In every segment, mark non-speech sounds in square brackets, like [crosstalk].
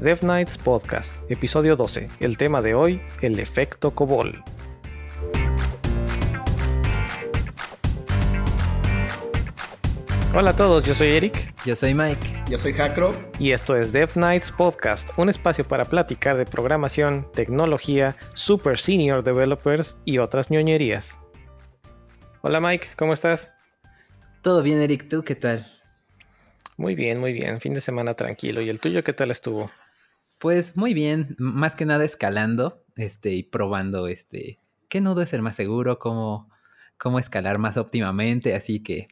Dev Nights Podcast, episodio 12. El tema de hoy, el efecto COBOL. Hola a todos, yo soy Eric. Yo soy Mike. Yo soy Jacro. Y esto es Dev Nights Podcast, un espacio para platicar de programación, tecnología, super senior developers y otras ñoñerías. Hola Mike, ¿cómo estás? Todo bien, Eric, ¿tú qué tal? Muy bien, muy bien. Fin de semana tranquilo. ¿Y el tuyo qué tal estuvo? Pues muy bien, más que nada escalando, este, y probando este qué nodo es el más seguro, cómo, cómo escalar más óptimamente, así que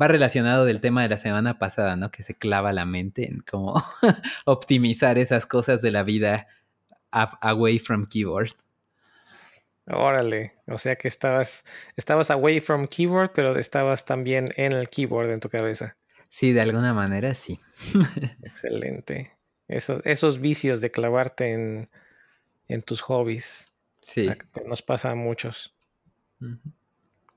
va relacionado del tema de la semana pasada, ¿no? Que se clava la mente en cómo [laughs] optimizar esas cosas de la vida away from keyboard. Órale, o sea que estabas, estabas away from keyboard, pero estabas también en el keyboard en tu cabeza. Sí, de alguna manera sí. [laughs] Excelente. Esos, esos vicios de clavarte en, en tus hobbies. Sí. Nos pasa a muchos.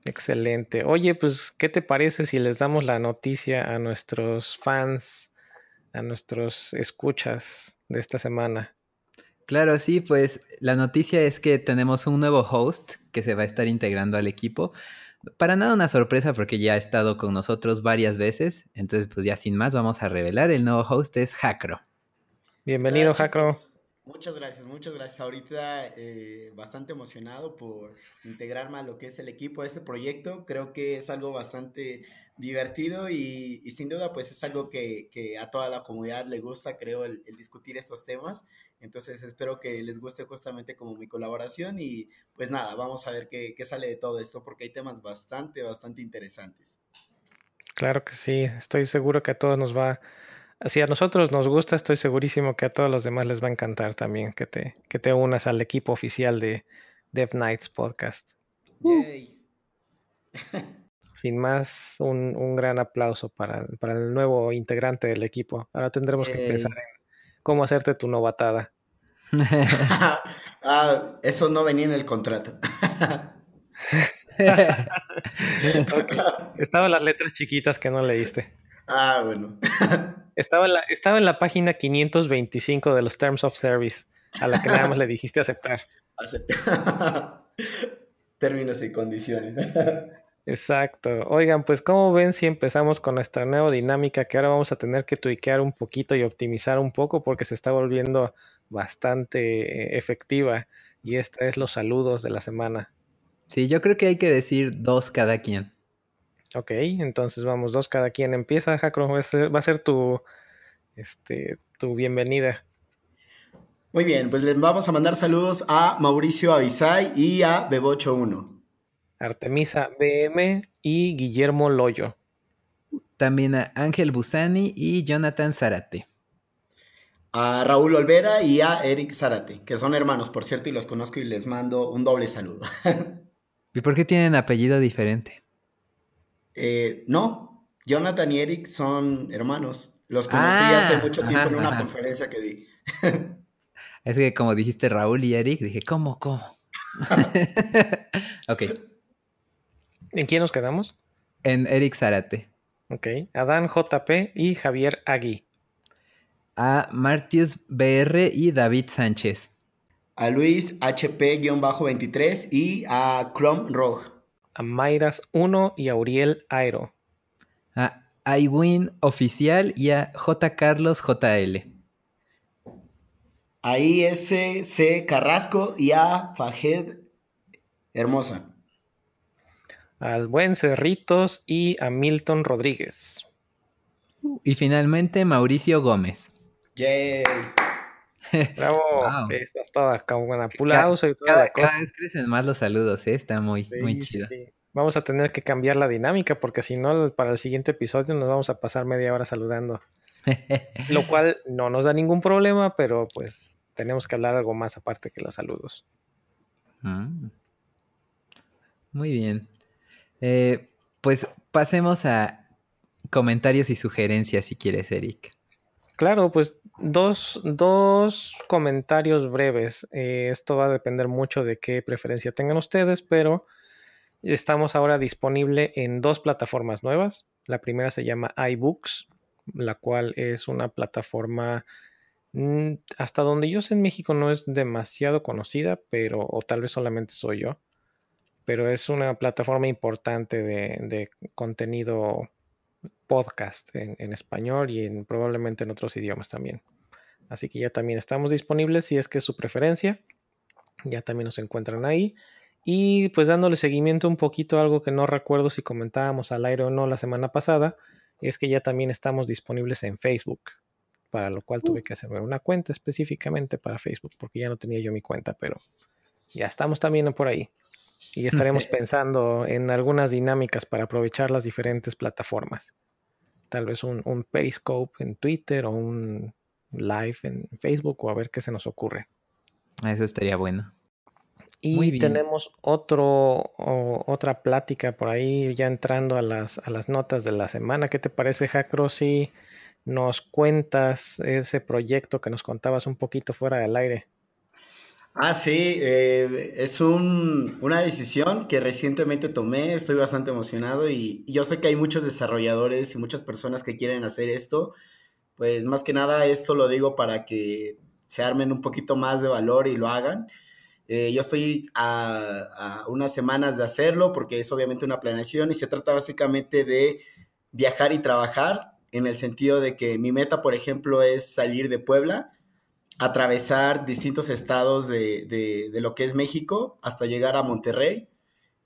Excelente. Oye, pues, ¿qué te parece si les damos la noticia a nuestros fans, a nuestros escuchas de esta semana? Claro, sí, pues la noticia es que tenemos un nuevo host que se va a estar integrando al equipo. Para nada una sorpresa porque ya ha estado con nosotros varias veces. Entonces, pues ya sin más, vamos a revelar. El nuevo host es Jacro. Bienvenido, Jacro. Muchas gracias, muchas gracias. Ahorita eh, bastante emocionado por integrarme a lo que es el equipo de este proyecto. Creo que es algo bastante divertido y, sin duda pues es algo que, a toda la comunidad le gusta, creo, el, discutir estos temas. Entonces espero que les guste justamente como mi colaboración y pues nada, vamos a ver qué, qué sale de todo esto porque hay temas bastante, bastante interesantes. Claro que sí, estoy seguro que a todos nos va si a nosotros nos gusta, estoy segurísimo que a todos los demás les va a encantar también que te, que te unas al equipo oficial de Dev Nights Podcast. Yay. [laughs] Sin más, un, gran aplauso para, el nuevo integrante del equipo. Ahora tendremos que pensar en cómo hacerte tu novatada. [laughs] ah, eso no venía en el contrato. [laughs] Estaban las letras chiquitas que no leíste. Ah, bueno. Estaba en, la, estaba en la página 525 de los Terms of Service, a la que nada más le dijiste aceptar. [laughs] Términos y condiciones. [laughs] Exacto. Oigan, pues como ven si empezamos con nuestra nueva dinámica que ahora vamos a tener que tuiquear un poquito y optimizar un poco porque se está volviendo bastante eh, efectiva y esta es los saludos de la semana. Sí, yo creo que hay que decir dos cada quien. Ok, entonces vamos, dos cada quien. Empieza, Jacro, va a ser, tu, este, tu bienvenida. Muy bien, pues les vamos a mandar saludos a Mauricio Avisay y a Bebocho1. Artemisa BM y Guillermo Loyo. También a Ángel Busani y Jonathan Zarate. A Raúl Olvera y a Eric Zarate, que son hermanos, por cierto, y los conozco y les mando un doble saludo. [laughs] ¿Y por qué tienen apellido diferente? Eh, no, Jonathan y Eric son hermanos. Los conocí hace ah, mucho tiempo en una conferencia que di. es que como dijiste Raúl y Eric, dije, ¿cómo, cómo? [laughs] ok. ¿En quién nos quedamos? En Eric Zarate. Ok. Adán JP y Javier Agui. A Martius BR y David Sánchez. A Luis HP-23 y a Chrome Rogue a Mayras 1 y a Uriel Aero. A iWin Oficial y a J. Carlos JL. A ISC Carrasco y a Fajed Hermosa. Al buen Cerritos y a Milton Rodríguez. Y finalmente Mauricio Gómez. Yay. Bravo, [laughs] Estás todas como un aplauso y toda cada, vez crecen más los saludos, ¿eh? está muy, muy chido. Vamos a tener que cambiar la dinámica porque si no, para el siguiente episodio nos vamos a pasar media hora saludando. [laughs] Lo cual no nos da ningún problema, pero pues tenemos que hablar algo más aparte que los saludos. Mm. Muy bien. Eh, pues pasemos a comentarios y sugerencias si quieres, Eric. Claro, pues dos, dos comentarios breves. Eh, esto va a depender mucho de qué preferencia tengan ustedes, pero estamos ahora disponible en dos plataformas nuevas. La primera se llama iBooks, la cual es una plataforma Mm, hasta donde yo sé en México no es demasiado conocida, pero, o tal vez solamente soy yo, pero es una plataforma importante de, contenido podcast en, español y en, probablemente en otros idiomas también. Así que ya también estamos disponibles si es que es su preferencia. Ya también nos encuentran ahí. Y pues dándole seguimiento un poquito a algo que no recuerdo si comentábamos al aire o no la semana pasada, es que ya también estamos disponibles en Facebook, para lo cual tuve uh. que hacerme una cuenta específicamente para Facebook, porque ya no tenía yo mi cuenta, pero ya estamos también por ahí. Y estaremos [laughs] pensando en algunas dinámicas para aprovechar las diferentes plataformas. Tal vez un, un Periscope en Twitter o un live en Facebook o a ver qué se nos ocurre. Eso estaría bueno. Y tenemos otro, otra plática por ahí, ya entrando a las, a las notas de la semana. ¿Qué te parece, Jacro, si nos cuentas ese proyecto que nos contabas un poquito fuera del aire? Ah, sí, eh, es un, una decisión que recientemente tomé, estoy bastante emocionado y, y, yo sé que hay muchos desarrolladores y muchas personas que quieren hacer esto, pues más que nada esto lo digo para que se armen un poquito más de valor y lo hagan. Eh, yo estoy a, unas semanas de hacerlo porque es obviamente una planeación y se trata básicamente de viajar y trabajar en el sentido de que mi meta, por ejemplo, es salir de Puebla, atravesar distintos estados de, de lo que es México hasta llegar a Monterrey,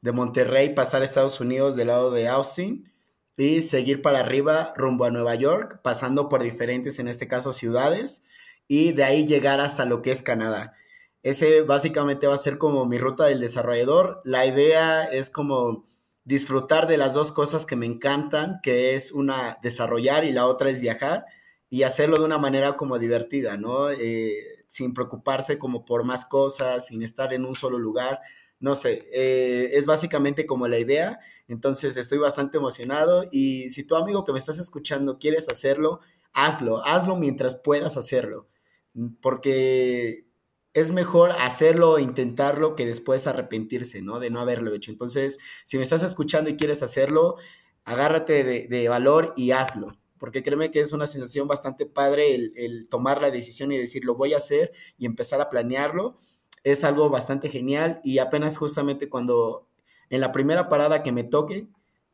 de Monterrey pasar a Estados Unidos del lado de Austin y seguir para arriba rumbo a Nueva York, pasando por diferentes, en este caso, ciudades, y de ahí llegar hasta lo que es Canadá. Ese básicamente va a ser como mi ruta del desarrollador. La idea es como disfrutar de las dos cosas que me encantan, que es una desarrollar y la otra es viajar y hacerlo de una manera como divertida, ¿no? Eh, sin preocuparse como por más cosas, sin estar en un solo lugar. No sé, eh, es básicamente como la idea. Entonces estoy bastante emocionado y si tu amigo que me estás escuchando quieres hacerlo, hazlo, hazlo mientras puedas hacerlo. Porque es mejor hacerlo e intentarlo que después arrepentirse, ¿no? De no haberlo hecho. Entonces, si me estás escuchando y quieres hacerlo, agárrate de, valor y hazlo. Porque créeme que es una sensación bastante padre el, tomar la decisión y decir, lo voy a hacer y empezar a planearlo. Es algo bastante genial y apenas justamente cuando en la primera parada que me toque,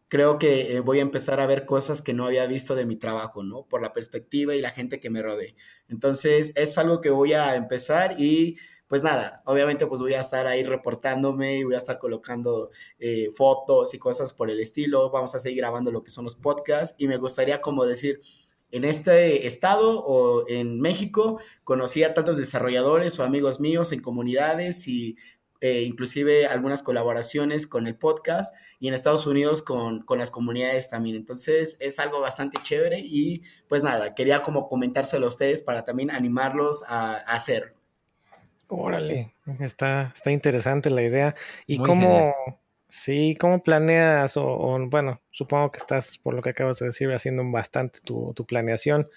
creo que eh, voy a empezar a ver cosas que no había visto de mi trabajo, ¿no? Por la perspectiva y la gente que me rodee. Entonces, es algo que voy a empezar y pues nada, obviamente pues voy a estar ahí reportándome y voy a estar colocando eh, fotos y cosas por el estilo. Vamos a seguir grabando lo que son los podcasts y me gustaría como decir, en este estado o en México conocí a tantos desarrolladores o amigos míos en comunidades y eh, inclusive algunas colaboraciones con el podcast y en Estados Unidos con, las comunidades también. Entonces es algo bastante chévere y pues nada, quería como comentárselo a ustedes para también animarlos a, hacerlo. Órale, está, está interesante la idea. ¿Y cómo, sí, cómo planeas o, bueno, supongo que estás, por lo que acabas de decir, haciendo bastante tu, tu planeación,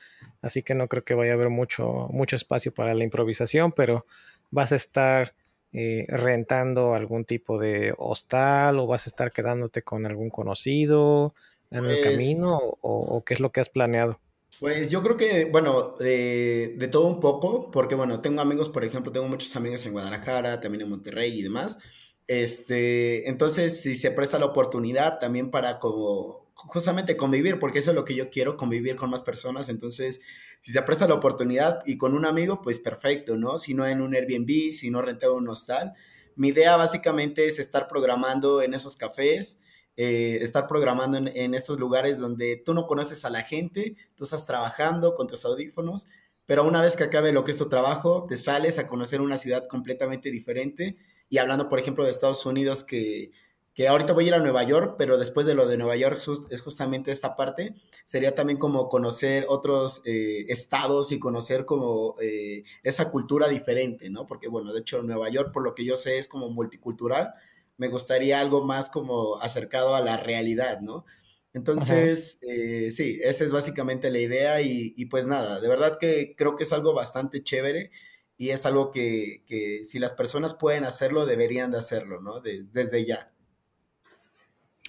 así que no creo que vaya a haber mucho, mucho espacio para la improvisación, pero vas a estar eh, rentando algún tipo de hostal o vas a estar quedándote con algún conocido en el pues camino o, qué es lo que has planeado? Pues yo creo que, bueno, de, todo un poco, porque bueno, tengo amigos, por ejemplo, tengo muchos amigos en Guadalajara, también en Monterrey y demás. Este, entonces, si se presta la oportunidad también para como justamente convivir, porque eso es lo que yo quiero, convivir con más personas. Entonces, si se presta la oportunidad y con un amigo, pues perfecto, ¿no? Si no en un Airbnb, si no rentado un hostal. Mi idea básicamente es estar programando en esos cafés, eh, estar programando en, estos lugares donde tú no conoces a la gente, tú estás trabajando con tus audífonos, pero una vez que acabe lo que es tu trabajo, te sales a conocer una ciudad completamente diferente. Y hablando, por ejemplo, de Estados Unidos, que que ahorita voy a ir a Nueva York, pero después de lo de Nueva York es justamente esta parte, sería también como conocer otros eh, estados y conocer como eh, esa cultura diferente, ¿no? Porque bueno, de hecho Nueva York, por lo que yo sé, es como multicultural, me gustaría algo más como acercado a la realidad, ¿no? Entonces, eh, sí, esa es básicamente la idea y, pues nada, de verdad que creo que es algo bastante chévere y es algo que, que si las personas pueden hacerlo, deberían de hacerlo, ¿no? desde ya.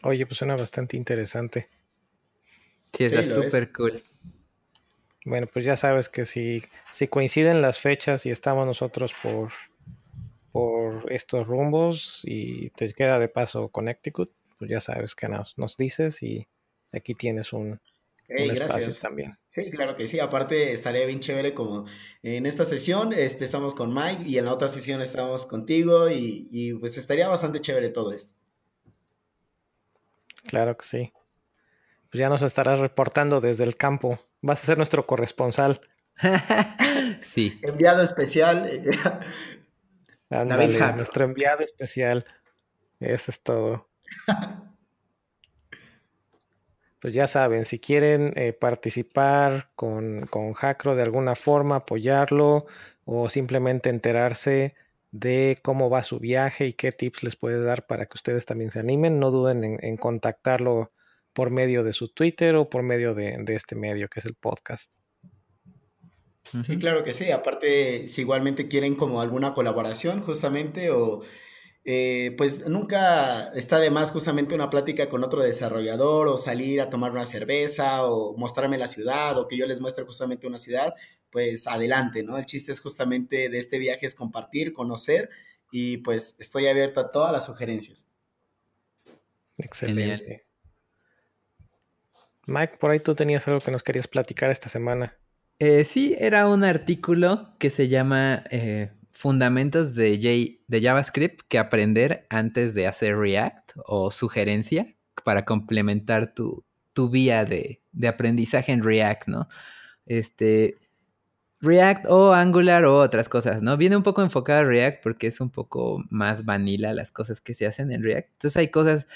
Oye, pues suena bastante interesante. Sí, es súper cool. Bueno, pues ya sabes que si, si coinciden las fechas y estamos nosotros por, por estos rumbos y te queda de paso Connecticut, pues ya sabes que nos, nos dices y aquí tienes un, gracias. también. Sí, claro que sí. Aparte, estaría bien chévere como en esta sesión este, estamos con Mike y en la otra sesión estamos contigo y, y pues estaría bastante chévere todo esto. Claro que sí. Pues ya nos estarás reportando desde el campo. Vas a ser nuestro corresponsal. [laughs] sí. Enviado especial. [laughs] Nuestro enviado especial. Eso es todo. [laughs] pues ya saben, si quieren eh, participar con, con Hackro de alguna forma, apoyarlo o simplemente enterarse de cómo va su viaje y qué tips les puede dar para que ustedes también se animen, no duden en, contactarlo por medio de su Twitter o por medio de, de este medio que es el podcast. Sí, claro que sí. Aparte, si igualmente quieren como alguna colaboración justamente o eh, pues nunca está de más justamente una plática con otro desarrollador o salir a tomar una cerveza o mostrarme la ciudad o que yo les muestre justamente una ciudad, pues adelante, ¿no? El chiste es justamente de este viaje es compartir, conocer y pues estoy abierto a todas las sugerencias. Excelente. Mike, por ahí tú tenías algo que nos querías platicar esta semana. Eh, sí, era un artículo que se llama eh, fundamentos de, de JavaScript que aprender antes de hacer React o sugerencia para complementar tu, tu vía de, aprendizaje en React, ¿no? Este, React o Angular o otras cosas, ¿no? Viene un poco enfocado a React porque es un poco más vanilla las cosas que se hacen en React. Entonces hay cosas,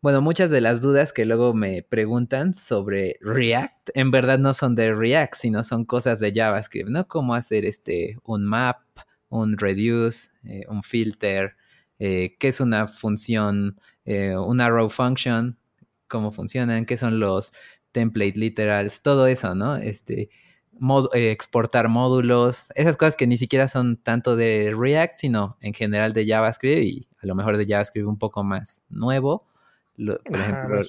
bueno, muchas de las dudas que luego me preguntan sobre React en verdad no son de React, sino son cosas de JavaScript, ¿no? Cómo hacer este un map, un reduce, eh, un filter, eh, qué es una función, eh, una row function, cómo funcionan, qué son los template literals, todo eso, ¿no? Este, exportar módulos, esas cosas que ni siquiera son tanto de React, sino en general de JavaScript y a lo mejor de JavaScript un poco más nuevo. Por ejemplo,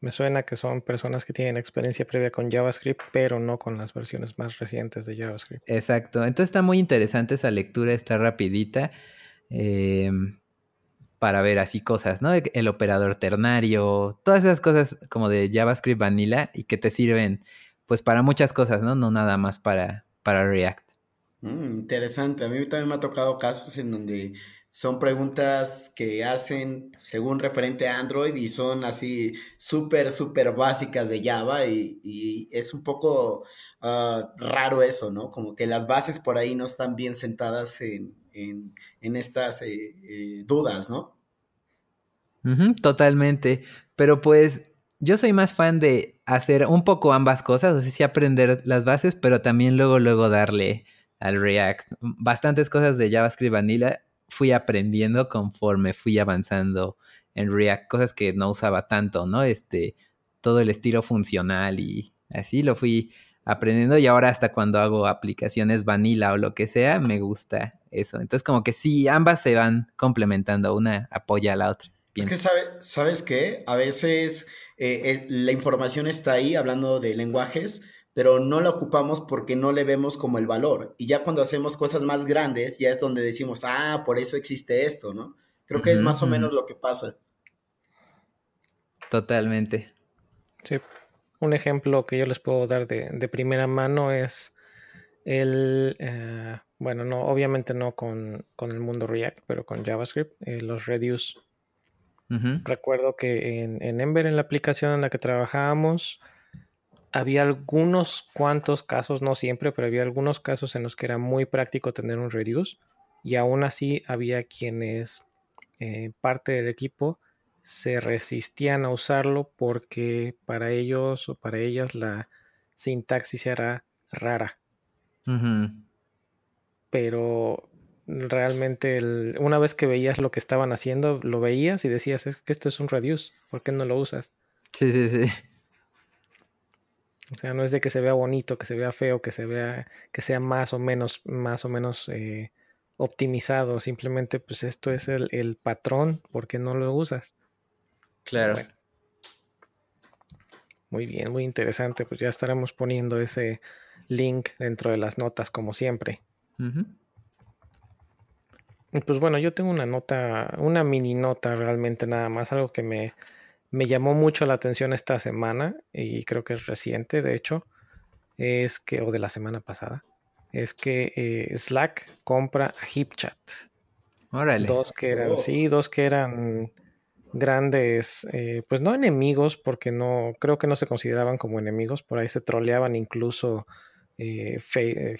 me suena que son personas que tienen experiencia previa con JavaScript, pero no con las versiones más recientes de JavaScript. Exacto. Entonces está muy interesante esa lectura, está rapidita. Em, para ver así cosas, ¿no? El operador ternario, todas esas cosas como de JavaScript Vanilla y que te sirven pues para muchas cosas, ¿no? No nada más para, para React. Mm, interesante. A mí también me ha tocado casos en donde son preguntas que hacen según referente a Android y son así súper, súper básicas de Java y, es un poco ah, raro eso, ¿no? Como que las bases por ahí no están bien sentadas en, estas eh, eh, dudas, ¿no? totalmente, pero pues yo soy más fan de hacer un poco ambas cosas, sea, sí aprender las bases, pero también luego, luego darle al React. Bastantes cosas de JavaScript Vanilla fui aprendiendo conforme fui avanzando en React, cosas que no usaba tanto, ¿no? Este, todo el estilo funcional y así lo fui aprendiendo y ahora hasta cuando hago aplicaciones vanilla o lo que sea, me gusta eso. Entonces como que sí, ambas se van complementando, una apoya a la otra. Es que sabes qué, a veces eh, eh, la información está ahí hablando de lenguajes, pero no la ocupamos porque no le vemos como el valor. Y ya cuando hacemos cosas más grandes, ya es donde decimos, ah, por eso existe esto, ¿no? Creo que es más o menos lo que pasa. Totalmente. Sí. Un ejemplo que yo les puedo dar de, primera mano es el, eh, bueno, no, obviamente no con, el mundo React, pero con JavaScript, eh, los reduce. Recuerdo que en, en Ember, en la aplicación en la que trabajábamos, había algunos cuantos casos, no siempre, pero había algunos casos en los que era muy práctico tener un reduce y aún así había quienes, eh, parte del equipo, se resistían a usarlo porque para ellos o para ellas la sintaxis era rara. Pero realmente una vez que veías lo que estaban haciendo, lo veías y decías, es que esto es un reduce, ¿por qué no lo usas? Sí, sí, sí. O sea, no es de que se vea bonito, que se vea feo, que se vea, que sea más o menos, más o menos eh, optimizado. Simplemente, pues esto es el, el patrón, porque no lo usas? Claro. Muy bien, muy interesante. Pues ya estaremos poniendo ese link dentro de las notas como siempre. Pues bueno, yo tengo una nota, una mini nota realmente nada más, algo que me, me llamó mucho la atención esta semana y creo que es reciente, de hecho, es que, o de la semana pasada, es que eh, Slack compra a HipChat. Órale. Dos que eran, sí, dos que eran grandes, eh, pues no enemigos, porque no, creo que no se consideraban como enemigos, por ahí se troleaban incluso eh,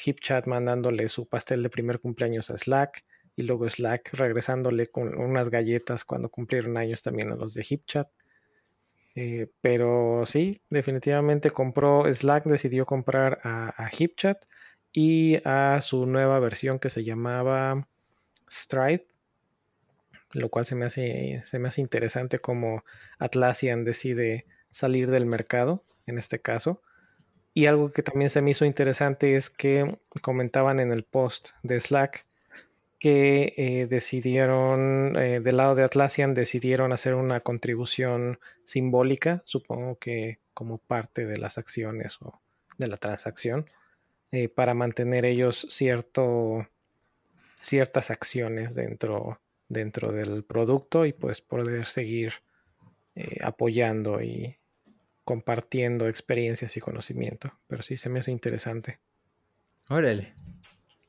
HipChat mandándole su pastel de primer cumpleaños a Slack y luego Slack regresándole con unas galletas cuando cumplieron años también a los de HipChat. Eh, pero sí, definitivamente compró Slack, decidió comprar a, HipChat y a su nueva versión que se llamaba Stride, lo cual se me hace, se me hace interesante como Atlassian decide salir del mercado en este caso. Y algo que también se me hizo interesante es que comentaban en el post de Slack que eh, decidieron, eh, del lado de Atlassian, decidieron hacer una contribución simbólica, supongo que como parte de las acciones o de la transacción, eh, para mantener ellos cierto, ciertas acciones dentro, dentro del producto y pues poder seguir apoyando y compartiendo experiencias y conocimiento. Pero sí se me hace interesante. Órale.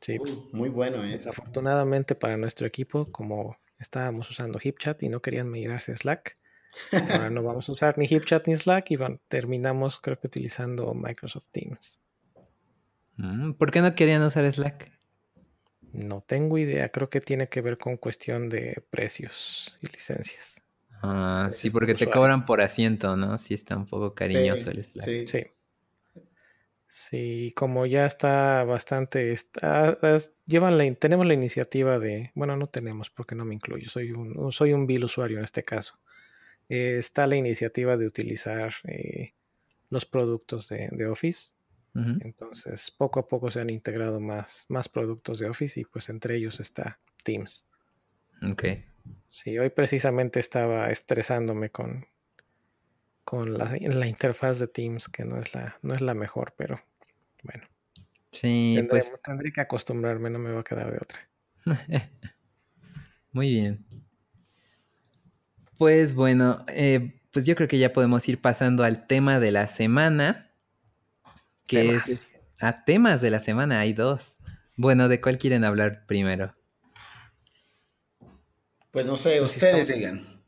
Sí. muy bueno, ¿eh? Desafortunadamente para nuestro equipo, como estábamos usando HipChat y no querían migrarse a Slack, ahora no vamos a usar ni HipChat ni Slack y terminamos creo que utilizando Microsoft Teams. Mm, ¿Por qué no querían usar Slack? No tengo idea, creo que tiene que ver con cuestión de precios y licencias. Ah, sí, porque te cobran por asiento, ¿no? Sí, está un poco cariñoso el Slack. Sí. sí. Sí, como ya está bastante, está, llevan la, tenemos la iniciativa de, bueno, no tenemos porque no me incluyo, soy un, soy un vil usuario en este caso. Eh, está la iniciativa de utilizar eh, los productos de, Office. Entonces, poco a poco se han integrado más, más productos de Office y pues entre ellos está Teams. Ok. Sí, hoy precisamente estaba estresándome con, con la, la, interfaz de Teams, que no es la, no es la mejor, pero bueno. Sí, pues. Tendré que acostumbrarme, no me va a quedar de otra. [laughs] Muy bien. Pues bueno, eh, pues yo creo que ya podemos ir pasando al tema de la semana. Que es. A temas de la semana hay dos. Bueno, ¿de cuál quieren hablar primero? Pues no sé, pues ustedes digan.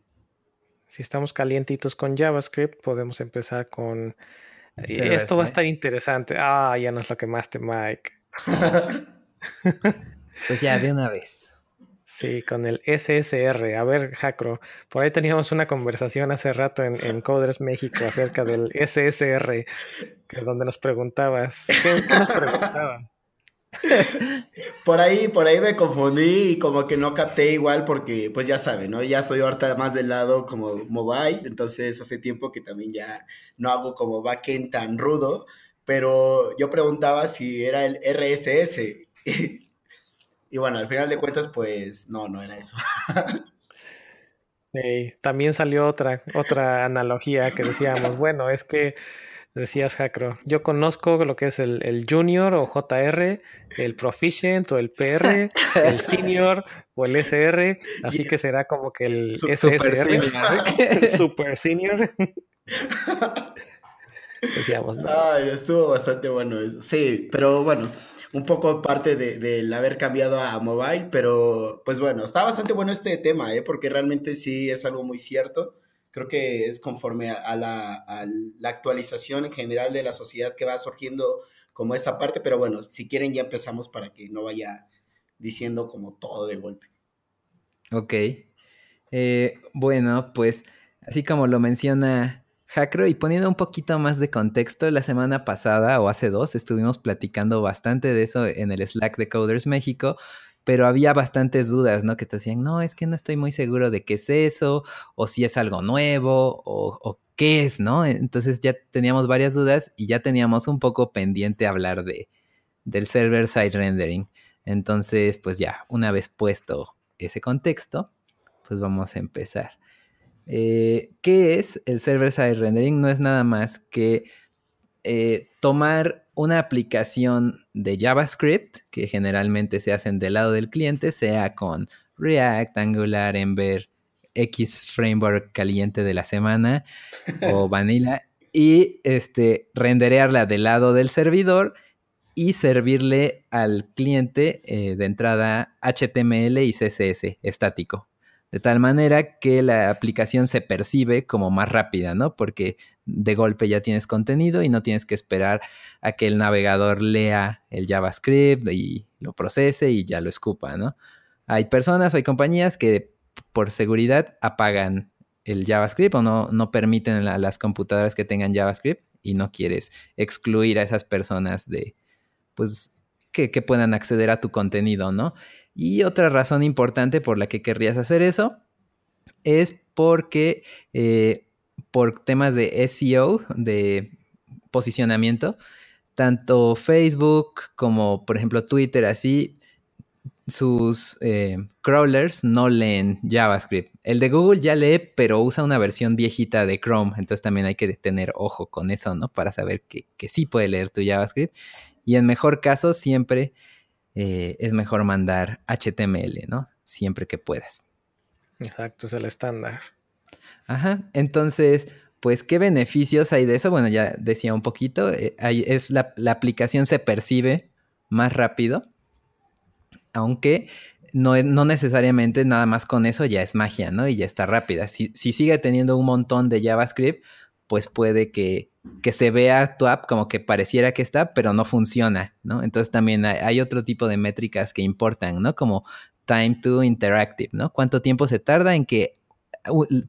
Si estamos calientitos con JavaScript, podemos empezar con esto va a estar interesante. Ah, ya nos lo quemaste, Mike. [laughs] pues ya, de una vez. Sí, con el SSR. A ver, Jacro, por ahí teníamos una conversación hace rato en, Coders México acerca del SSR, que donde nos preguntabas. ¿Qué, qué nos preguntabas? [laughs] por ahí, por ahí me confundí y como que no capté igual porque, pues ya saben, ¿no? Ya soy ahorita más del lado como mobile, entonces hace tiempo que también ya no hago como backend tan rudo, pero yo preguntaba si era el RSS. [laughs] y bueno, al final de cuentas, pues no, no era eso. [laughs] también salió otra, otra analogía que decíamos, bueno, es que Decías, Jacro, yo conozco lo que es el, Junior o JR, el Proficient o el PR, [laughs] el Senior o el SR, así que será como que el Super Senior. [laughs] Super Senior. [laughs] Decíamos, ¿no? Ay, estuvo bastante bueno eso. Sí, pero bueno, un poco parte del de, haber cambiado a mobile, pero pues bueno, está bastante bueno este tema, ¿eh? porque realmente sí es algo muy cierto creo que es conforme a, la, actualización en general de la sociedad que va surgiendo como esta parte, pero bueno, si quieren ya empezamos para que no vaya diciendo como todo de golpe. Ok. Eh, bueno, pues así como lo menciona Jacro y poniendo un poquito más de contexto, la semana pasada o hace dos estuvimos platicando bastante de eso en el Slack de Coders México, pero había bastantes dudas, ¿no? Que te decían, no, es que no estoy muy seguro de qué es eso, o si es algo nuevo, o, qué es, ¿no? Entonces ya teníamos varias dudas y ya teníamos un poco pendiente hablar de, del server-side rendering. Entonces, pues ya, una vez puesto ese contexto, pues vamos a empezar. Eh, ¿Qué es el server-side rendering? No es nada más que eh, tomar una aplicación de JavaScript, que generalmente se hacen del lado del cliente, sea con React, Angular, Ember, X framework caliente de la semana o [laughs] Vanilla, y este, renderearla del lado del servidor y servirle al cliente eh, de entrada HTML y CSS estático. De tal manera que la aplicación se percibe como más rápida, ¿no? Porque de golpe ya tienes contenido y no tienes que esperar a que el navegador lea el JavaScript y lo procese y ya lo escupa, ¿no? Hay personas o hay compañías que por seguridad apagan el JavaScript o no, no permiten a las computadoras que tengan JavaScript y no quieres excluir a esas personas de, pues, que, puedan acceder a tu contenido, ¿no? Y otra razón importante por la que querrías hacer eso es porque eh, por temas de SEO, de posicionamiento, tanto Facebook como por ejemplo Twitter, así, sus eh, crawlers no leen JavaScript. El de Google ya lee, pero usa una versión viejita de Chrome. Entonces también hay que tener ojo con eso, ¿no? Para saber que, sí puede leer tu JavaScript. Y en mejor caso, siempre eh, es mejor mandar HTML, ¿no? Siempre que puedas. Exacto, es el estándar. Ajá. Entonces, pues, ¿qué beneficios hay de eso? Bueno, ya decía un poquito. Eh, es la, la aplicación se percibe más rápido aunque no, no, necesariamente nada más con eso ya es magia, ¿no? Y ya está rápida. Si, sigue teniendo un montón de JavaScript, pues puede que, se vea tu app como que pareciera que está, pero no funciona, ¿no? Entonces también hay, otro tipo de métricas que importan, ¿no? Como time to interactive, ¿no? ¿Cuánto tiempo se tarda en que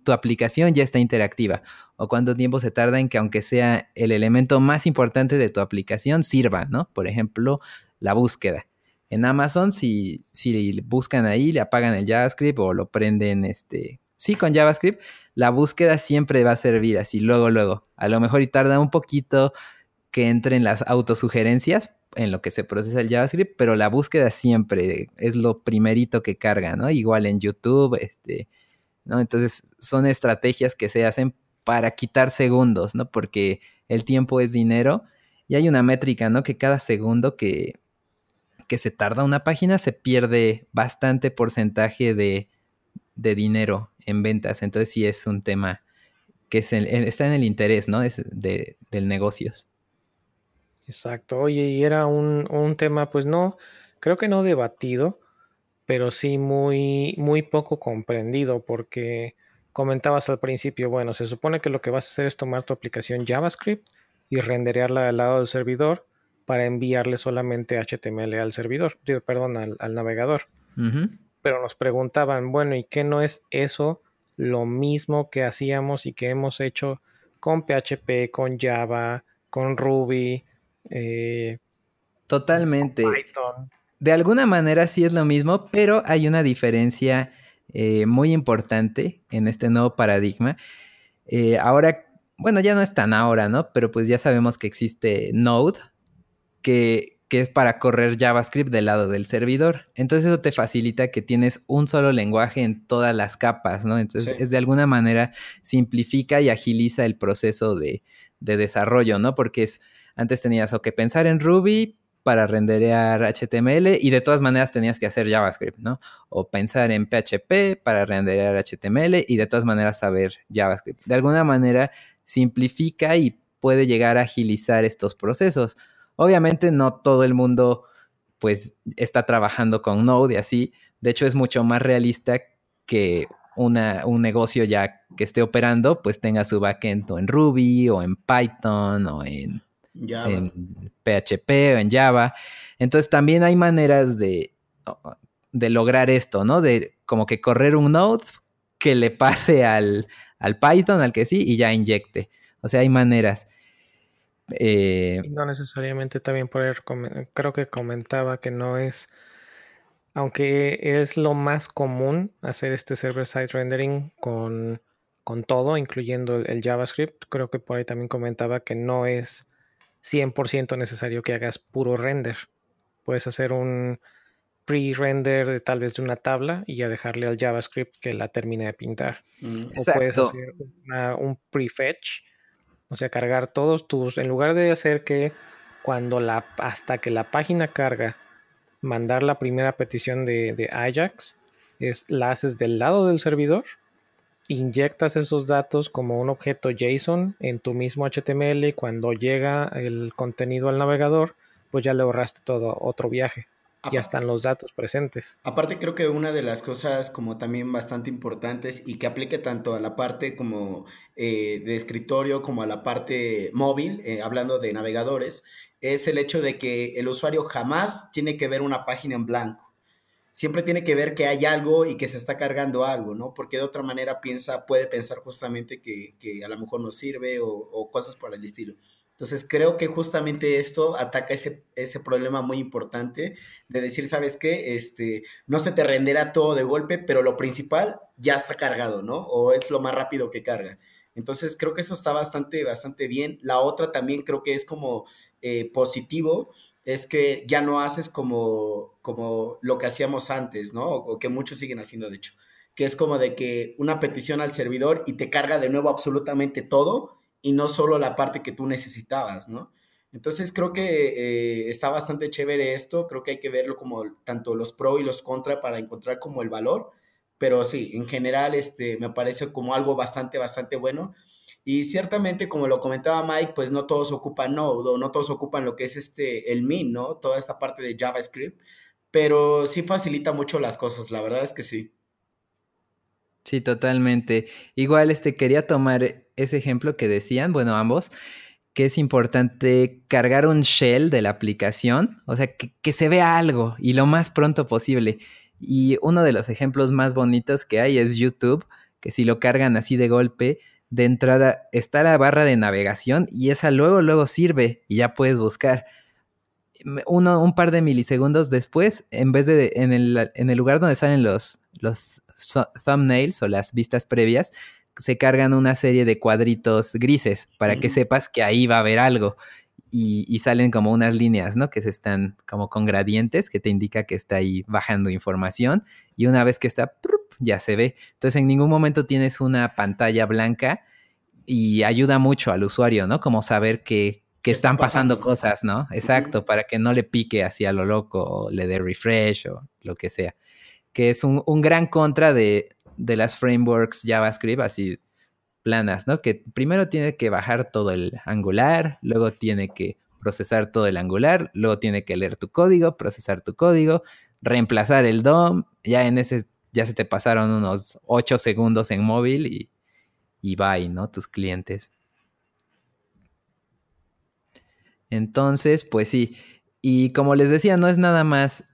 tu aplicación ya está interactiva? ¿O cuánto tiempo se tarda en que aunque sea el elemento más importante de tu aplicación sirva, ¿no? Por ejemplo, la búsqueda en Amazon, si, si buscan ahí, le apagan el JavaScript o lo prenden, este, sí, con JavaScript, la búsqueda siempre va a servir así, luego, luego. A lo mejor y tarda un poquito que entren las autosugerencias en lo que se procesa el JavaScript, pero la búsqueda siempre es lo primerito que carga, ¿no? Igual en YouTube, este, ¿no? Entonces son estrategias que se hacen para quitar segundos, ¿no? Porque el tiempo es dinero y hay una métrica, ¿no? Que cada segundo que, que se tarda una página, se pierde bastante porcentaje de, dinero en ventas. Entonces sí es un tema que está en el interés, ¿no? Es de, del negocios. Exacto. Oye, y era un, un, tema, pues no, creo que no debatido, pero sí muy, muy poco comprendido, porque comentabas al principio, bueno, se supone que lo que vas a hacer es tomar tu aplicación JavaScript y renderearla al lado del servidor para enviarle solamente HTML al servidor, perdón, al, navegador. Pero nos preguntaban, bueno, ¿y qué no es eso lo mismo que hacíamos y que hemos hecho con PHP, con Java, con Ruby? Eh, Totalmente. De alguna manera sí es lo mismo, pero hay una diferencia eh, muy importante en este nuevo paradigma. Eh, ahora, bueno, ya no es tan ahora, ¿no? Pero pues ya sabemos que existe Node, que, es para correr JavaScript del lado del servidor. Entonces eso te facilita que tienes un solo lenguaje en todas las capas, ¿no? Entonces es de alguna manera simplifica y agiliza el proceso de, desarrollo, ¿no? Porque es, antes tenías o que pensar en Ruby para renderear HTML y de todas maneras tenías que hacer JavaScript, ¿no? O pensar en PHP para renderear HTML y de todas maneras saber JavaScript. De alguna manera simplifica y puede llegar a agilizar estos procesos. Obviamente no todo el mundo pues está trabajando con Node y así. De hecho es mucho más realista que una, un negocio ya que esté operando pues tenga su backend o en Ruby o en Python o en, PHP o en Java. Entonces también hay maneras de, de lograr esto, ¿no? De como que correr un Node que le pase al, al Python, al que sí, y ya inyecte. O sea, hay maneras. Eh, no necesariamente también por creo que comentaba que no es, aunque es lo más común hacer este server-side rendering con, con todo, incluyendo el, JavaScript, creo que por ahí también comentaba que no es 100% necesario que hagas puro render. Puedes hacer un, pre-render de tal vez de una tabla y ya dejarle al JavaScript que la termine de pintar. Mm, o puedes hacer un prefetch, o sea, cargar todos tus, en lugar de hacer que cuando la, hasta que la página carga, mandar la primera petición de, de Ajax, es la haces del lado del servidor, inyectas esos datos como un objeto JSON en tu mismo HTML y cuando llega el contenido al navegador, pues ya le ahorraste todo otro viaje ya están los datos presentes. Aparte creo que una de las cosas como también bastante importantes y que aplique tanto a la parte como eh, de escritorio como a la parte móvil, eh, hablando de navegadores, es el hecho de que el usuario jamás tiene que ver una página en blanco. Siempre tiene que ver que hay algo y que se está cargando algo, ¿no? Porque de otra manera piensa, puede pensar justamente que, a lo mejor no sirve o, o cosas por el estilo. Entonces creo que justamente esto ataca ese, ese problema muy importante de decir, ¿sabes qué? Este, no se te renderá todo de golpe, pero lo principal ya está cargado, ¿no? O es lo más rápido que carga. Entonces creo que eso está bastante, bastante bien. La otra también creo que es como eh, positivo, es que ya no haces como, como lo que hacíamos antes, ¿no? o que muchos siguen haciendo, de hecho, que es como de que una petición al servidor y te carga de nuevo absolutamente todo y no solo la parte que tú necesitabas, ¿no? Entonces creo que eh, está bastante chévere esto, creo que hay que verlo como tanto los pro y los contra para encontrar como el valor, pero sí, en general este, me parece como algo bastante, bastante bueno. Y ciertamente, como lo comentaba Mike, pues no todos ocupan Node no todos ocupan lo que es este, el min, ¿no? Toda esta parte de JavaScript, pero sí facilita mucho las cosas, la verdad es que sí. Sí, totalmente. Igual este quería tomar ese ejemplo que decían, bueno, ambos, que es importante cargar un shell de la aplicación, o sea, que, se vea algo y lo más pronto posible. Y uno de los ejemplos más bonitos que hay es YouTube, que si lo cargan así de golpe, de entrada está la barra de navegación y esa luego, luego sirve y ya puedes buscar. Uno, un par de milisegundos después, en vez de en el, en el lugar donde salen los, los thumbnails o las vistas previas, se cargan una serie de cuadritos grises para que sepas que ahí va a haber algo. Y, salen como unas líneas, ¿no? Que se están como con gradientes, que te indica que está ahí bajando información. Y una vez que está, ya se ve. Entonces en ningún momento tienes una pantalla blanca y ayuda mucho al usuario, ¿no? Como saber que, están pasando, cosas, ¿no? Exacto, para que no le pique hacia lo loco o le dé refresh o lo que sea que es un, gran contra de, las frameworks JavaScript así planas, ¿no? Que primero tiene que bajar todo el angular, luego tiene que procesar todo el angular, luego tiene que leer tu código, procesar tu código, reemplazar el DOM, ya en ese ya se te pasaron unos 8 segundos en móvil y, y bye, ¿no? Tus clientes. Entonces, pues sí. Y como les decía, no es nada más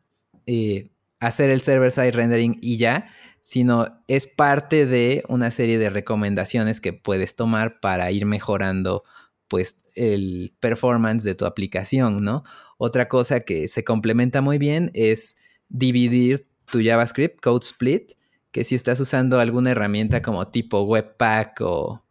eh, hacer el server-side rendering y ya, sino es parte de una serie de recomendaciones que puedes tomar para ir mejorando pues el performance de tu aplicación, ¿no? Otra cosa que se complementa muy bien es dividir tu JavaScript, code split, que si estás usando alguna herramienta como tipo Webpack o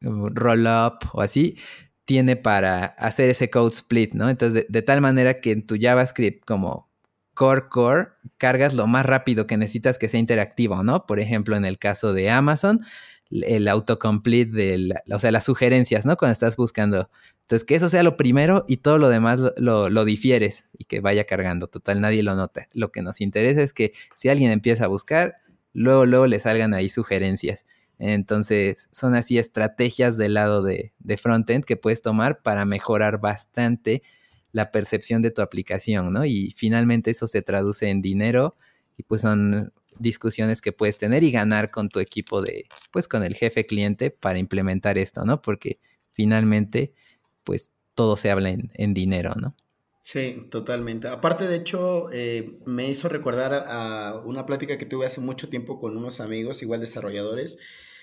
Rollup o así, tiene para hacer ese code split, ¿no? Entonces, de, de tal manera que en tu JavaScript como core core, cargas lo más rápido que necesitas que sea interactivo, ¿no? Por ejemplo, en el caso de Amazon, el autocomplete de, o sea, las sugerencias, ¿no? Cuando estás buscando. Entonces, que eso sea lo primero y todo lo demás lo, difieres y que vaya cargando. Total, nadie lo nota. Lo que nos interesa es que si alguien empieza a buscar, luego, luego le salgan ahí sugerencias. Entonces, son así estrategias del lado de, de frontend que puedes tomar para mejorar bastante la percepción de tu aplicación, ¿no? Y finalmente eso se traduce en dinero y pues son discusiones que puedes tener y ganar con tu equipo de, pues con el jefe cliente para implementar esto, ¿no? Porque finalmente, pues todo se habla en, dinero, ¿no? Sí, totalmente. Aparte, de hecho, eh, me hizo recordar a una plática que tuve hace mucho tiempo con unos amigos, igual desarrolladores,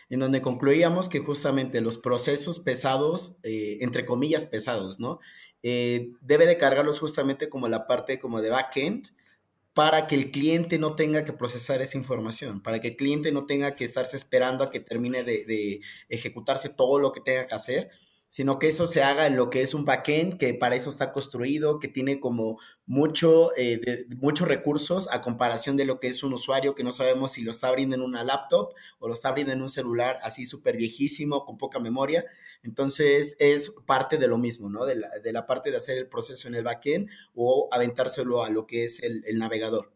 en donde concluíamos que justamente los procesos pesados, eh, entre comillas pesados, ¿no? Eh, debe de cargarlos justamente como la parte como de backend para que el cliente no tenga que procesar esa información, para que el cliente no tenga que estarse esperando a que termine de, ejecutarse todo lo que tenga que hacer sino que eso se haga en lo que es un backend, que para eso está construido, que tiene como mucho, eh, muchos recursos a comparación de lo que es un usuario que no sabemos si lo está abriendo en una laptop o lo está abriendo en un celular así súper viejísimo, con poca memoria. Entonces es parte de lo mismo, ¿no? De la, parte de hacer el proceso en el backend o aventárselo a lo que es el, navegador.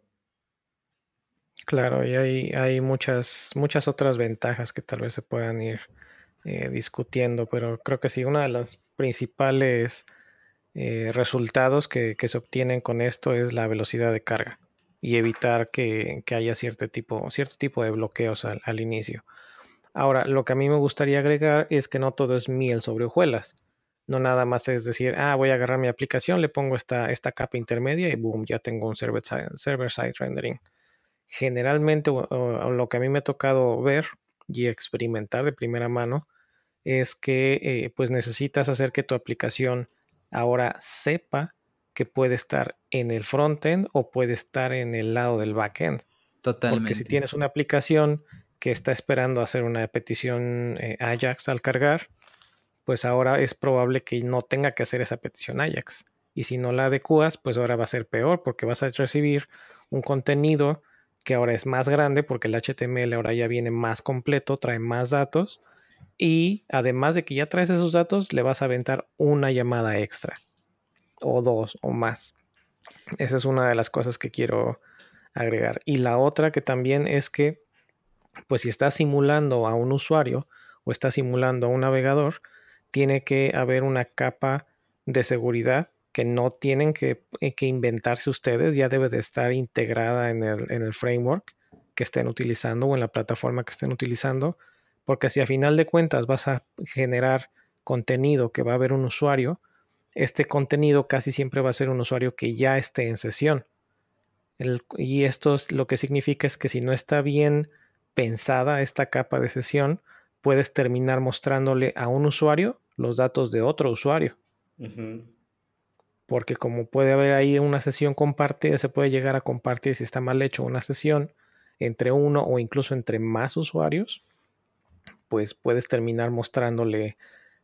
Claro, y hay, hay muchas, muchas otras ventajas que tal vez se puedan ir eh, discutiendo, pero creo que sí, uno de los principales eh, resultados que, se obtienen con esto es la velocidad de carga y evitar que, haya cierto tipo, cierto tipo de bloqueos al, inicio. Ahora, lo que a mí me gustaría agregar es que no todo es miel sobre hojuelas. No nada más es decir, ah, voy a agarrar mi aplicación, le pongo esta, esta capa intermedia y boom, ya tengo un server-side server -side rendering. Generalmente, lo que a mí me ha tocado ver y experimentar de primera mano es que eh, pues necesitas hacer que tu aplicación ahora sepa que puede estar en el frontend o puede estar en el lado del backend. Totalmente. Porque si tienes una aplicación que está esperando hacer una petición eh, Ajax al cargar, pues ahora es probable que no tenga que hacer esa petición Ajax. Y si no la adecuas, pues ahora va a ser peor porque vas a recibir un contenido que ahora es más grande porque el HTML ahora ya viene más completo, trae más datos y además de que ya traes esos datos, le vas a aventar una llamada extra. O dos o más. Esa es una de las cosas que quiero agregar. Y la otra que también es que, pues si estás simulando a un usuario o estás simulando a un navegador, tiene que haber una capa de seguridad que no tienen que, eh, que inventarse ustedes, ya debe de estar integrada en el, en el framework que estén utilizando o en la plataforma que estén utilizando porque si a final de cuentas vas a generar contenido que va a ver un usuario, este contenido casi siempre va a ser un usuario que ya esté en sesión. y esto lo que significa es que si no está bien pensada esta capa de sesión, puedes terminar mostrándole a un usuario los datos de otro usuario. Porque como puede haber ahí una sesión compartida, se puede llegar a compartir si está mal hecho una sesión entre uno o incluso entre más usuarios pues puedes terminar mostrándole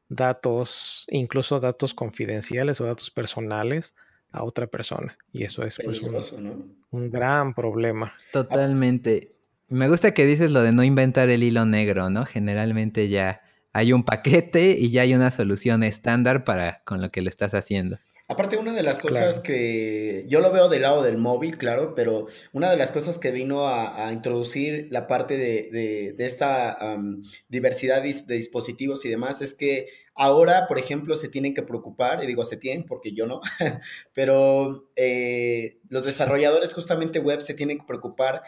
datos, incluso datos confidenciales o datos personales a otra persona. Y eso es pues, un, gran problema. Totalmente. Me gusta que dices lo de no inventar el hilo negro, ¿no? Generalmente ya hay un paquete y ya hay una solución estándar para con lo que le estás haciendo. Aparte, una de las cosas que yo lo veo del lado del móvil, claro, pero una de las cosas que vino a, introducir la parte de, esta diversidad de dispositivos y demás es que ahora, por ejemplo, se tienen que preocupar, y digo se tienen porque yo no, [laughs] pero eh, los desarrolladores justamente web se tienen que preocupar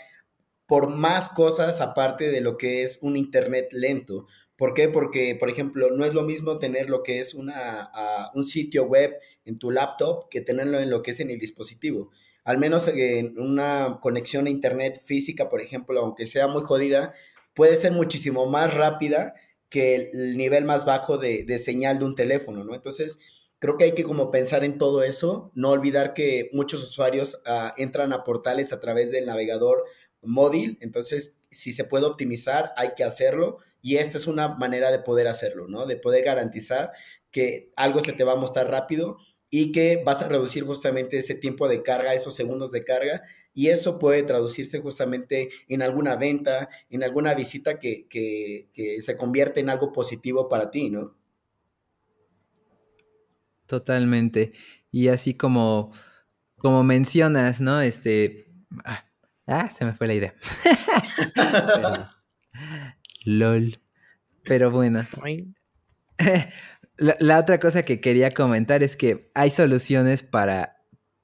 por más cosas aparte de lo que es un Internet lento. ¿Por qué? Porque, por ejemplo, no es lo mismo tener lo que es una, ah, un sitio web en tu laptop que tenerlo en lo que es en el dispositivo. Al menos en una conexión a internet física, por ejemplo, aunque sea muy jodida, puede ser muchísimo más rápida que el nivel más bajo de, señal de un teléfono, ¿no? Entonces, creo que hay que como pensar en todo eso, no olvidar que muchos usuarios ah, entran a portales a través del navegador móvil, entonces si se puede optimizar, hay que hacerlo y esta es una manera de poder hacerlo, ¿no? De poder garantizar que algo se te va a mostrar rápido y que vas a reducir justamente ese tiempo de carga, esos segundos de carga, y eso puede traducirse justamente en alguna venta, en alguna visita que, se convierte en algo positivo para ti, ¿no? Totalmente. Y así como, como mencionas, ¿no? Este. Ah, ah se me fue la idea. [laughs] [laughs] LOL. Pero bueno. [laughs] La, otra cosa que quería comentar es que hay soluciones para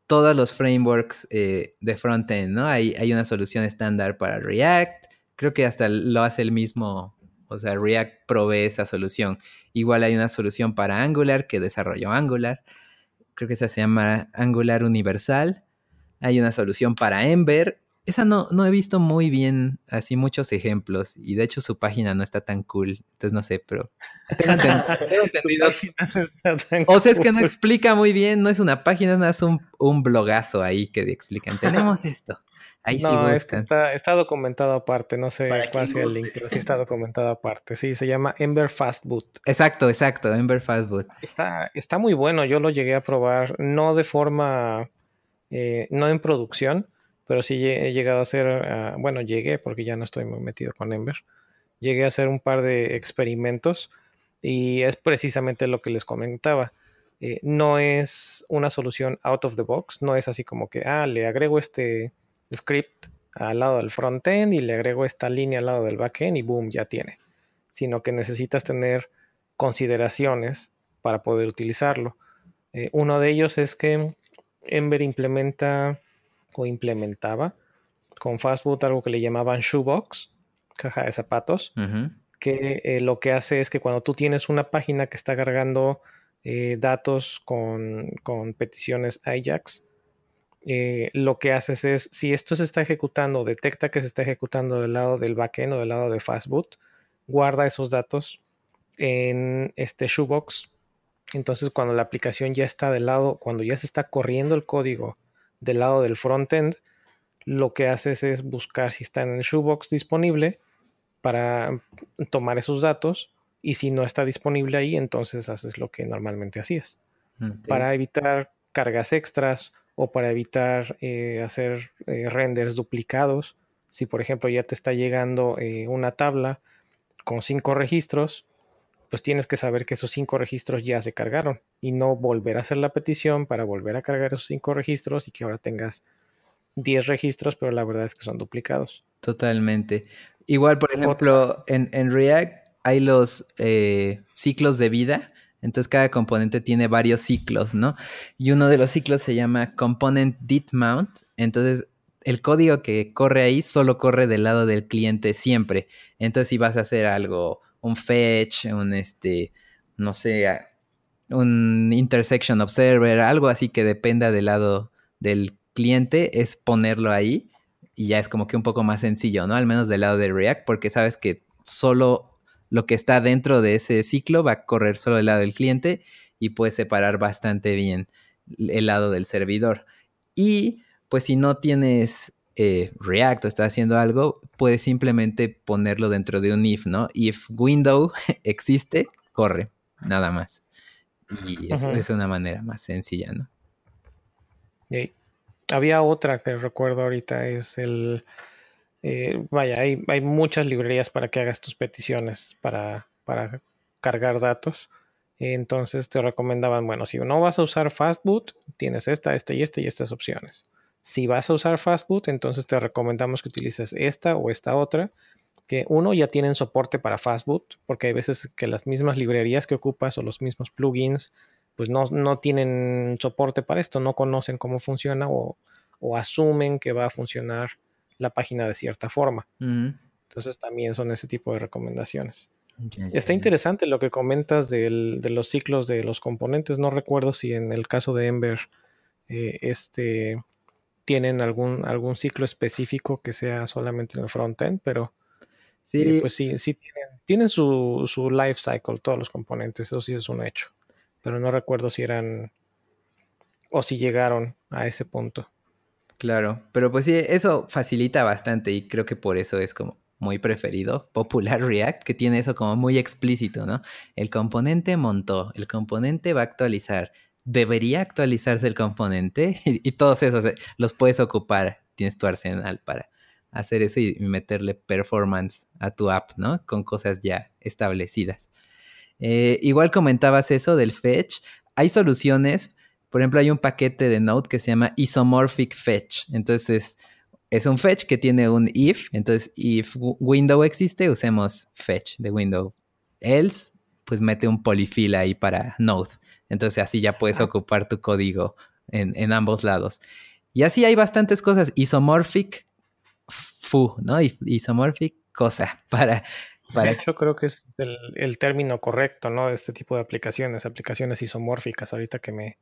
todos los frameworks eh, de frontend, ¿no? Hay, hay una solución estándar para React, creo que hasta lo hace el mismo, o sea, React provee esa solución. Igual hay una solución para Angular que desarrolló Angular, creo que esa se llama Angular Universal. Hay una solución para Ember, esa no, no he visto muy bien así muchos ejemplos y de hecho su página no está tan cool, entonces no sé, pero tengo, [laughs] entendido. o sea, es que no explica muy bien, no es una página, es más un, un blogazo ahí que explican, tenemos [laughs] esto. Ahí no, sí está, está, documentado aparte, no sé cuál sea el link, pero sí está documentado aparte. Sí, se llama Ember Fast Boot. Exacto, exacto, Ember Fast Boot. Está, está muy bueno, yo lo llegué a probar, no de forma, eh, no en producción, pero sí he llegado a hacer, ah, bueno, llegué porque ya no estoy muy metido con Ember. Llegué a hacer un par de experimentos y es precisamente lo que les comentaba. Eh, no es una solución out of the box, no es así como que, ah, le agrego este script al lado del frontend y le agrego esta línea al lado del backend y boom, ya tiene. Sino que necesitas tener consideraciones para poder utilizarlo. Eh, uno de ellos es que Ember implementa o implementaba con Fastboot algo que le llamaban shoebox, caja de zapatos, que eh, lo que hace es que cuando tú tienes una página que está cargando eh, datos con, con peticiones Ajax, eh, lo que haces es, si esto se está ejecutando, detecta que se está ejecutando del lado del backend o del lado de Fastboot, guarda esos datos en este shoebox. Entonces, cuando la aplicación ya está del lado, cuando ya se está corriendo el código del lado del frontend, lo que haces es buscar si está en el shoebox disponible para tomar esos datos y si no está disponible ahí, entonces haces lo que normalmente hacías. Para evitar cargas extras o para evitar eh, hacer eh, renders duplicados. Si por ejemplo ya te está llegando eh, una tabla con cinco registros, pues tienes que saber que esos cinco registros ya se cargaron y no volver a hacer la petición para volver a cargar esos cinco registros y que ahora tengas 10 registros, pero la verdad es que son duplicados. Totalmente. Igual, por ejemplo, en, en, React hay los ciclos de vida entonces cada componente tiene varios ciclos, ¿no? Y uno de los ciclos se llama component did mount. Entonces el código que corre ahí solo corre del lado del cliente siempre. Entonces si vas a hacer algo, un fetch, un este, no sé, un intersection observer, algo así que dependa del lado del cliente, es ponerlo ahí y ya es como que un poco más sencillo, ¿no? Al menos del lado de React, porque sabes que solo lo que está dentro de ese ciclo va a correr solo del lado del cliente y puedes separar bastante bien el lado del servidor. Y pues si no tienes eh, React o estás haciendo algo, puedes simplemente ponerlo dentro de un if, ¿no? If window [laughs] existe, corre, nada más. Y eso es una manera más sencilla, ¿no? Había otra que recuerdo ahorita, es el eh, vaya, hay, hay, muchas librerías para que hagas tus peticiones para, para cargar datos. Entonces te recomendaban, bueno, si no vas a usar Fastboot, tienes esta, esta y esta y estas opciones. Si vas a usar Fastboot, entonces te recomendamos que utilices esta o esta otra, que uno ya tienen soporte para Fastboot, porque hay veces que las mismas librerías que ocupas o los mismos plugins, pues no, no tienen soporte para esto, no conocen cómo funciona o, o asumen que va a funcionar la página de cierta forma. Entonces también son ese tipo de recomendaciones. Está interesante lo que comentas de los ciclos de los componentes. No recuerdo si en el caso de Ember eh, este, tienen algún, algún ciclo específico que sea solamente en el frontend, pero sí. Eh, pues sí, sí tienen, tienen su, su life cycle, todos los componentes, eso sí es un hecho. Pero no recuerdo si eran o si llegaron a ese punto. Claro, pero pues sí, eso facilita bastante y creo que por eso es como muy preferido, popular [laughs] React, que tiene eso como muy explícito, ¿no? El componente montó, el componente va a actualizar, debería actualizarse el componente [laughs] y, todos esos eh, los puedes ocupar, tienes tu arsenal para hacer eso y meterle performance a tu app, ¿no? Con cosas ya establecidas. Eh, igual comentabas eso del fetch, hay soluciones por ejemplo, hay un paquete de Node que se llama Isomorphic Fetch. Entonces, es un fetch que tiene un if. Entonces, if window existe, usemos fetch de window. Else, pues mete un polyfill ahí para Node. Entonces, así ya puedes ocupar tu código en, ambos lados. Y así hay bastantes cosas. Isomorphic fu, ¿no? Isomorphic cosa [laughs] para de hecho, creo que es el, el, término correcto, ¿no? De este tipo de aplicaciones, aplicaciones isomórficas, ahorita que me,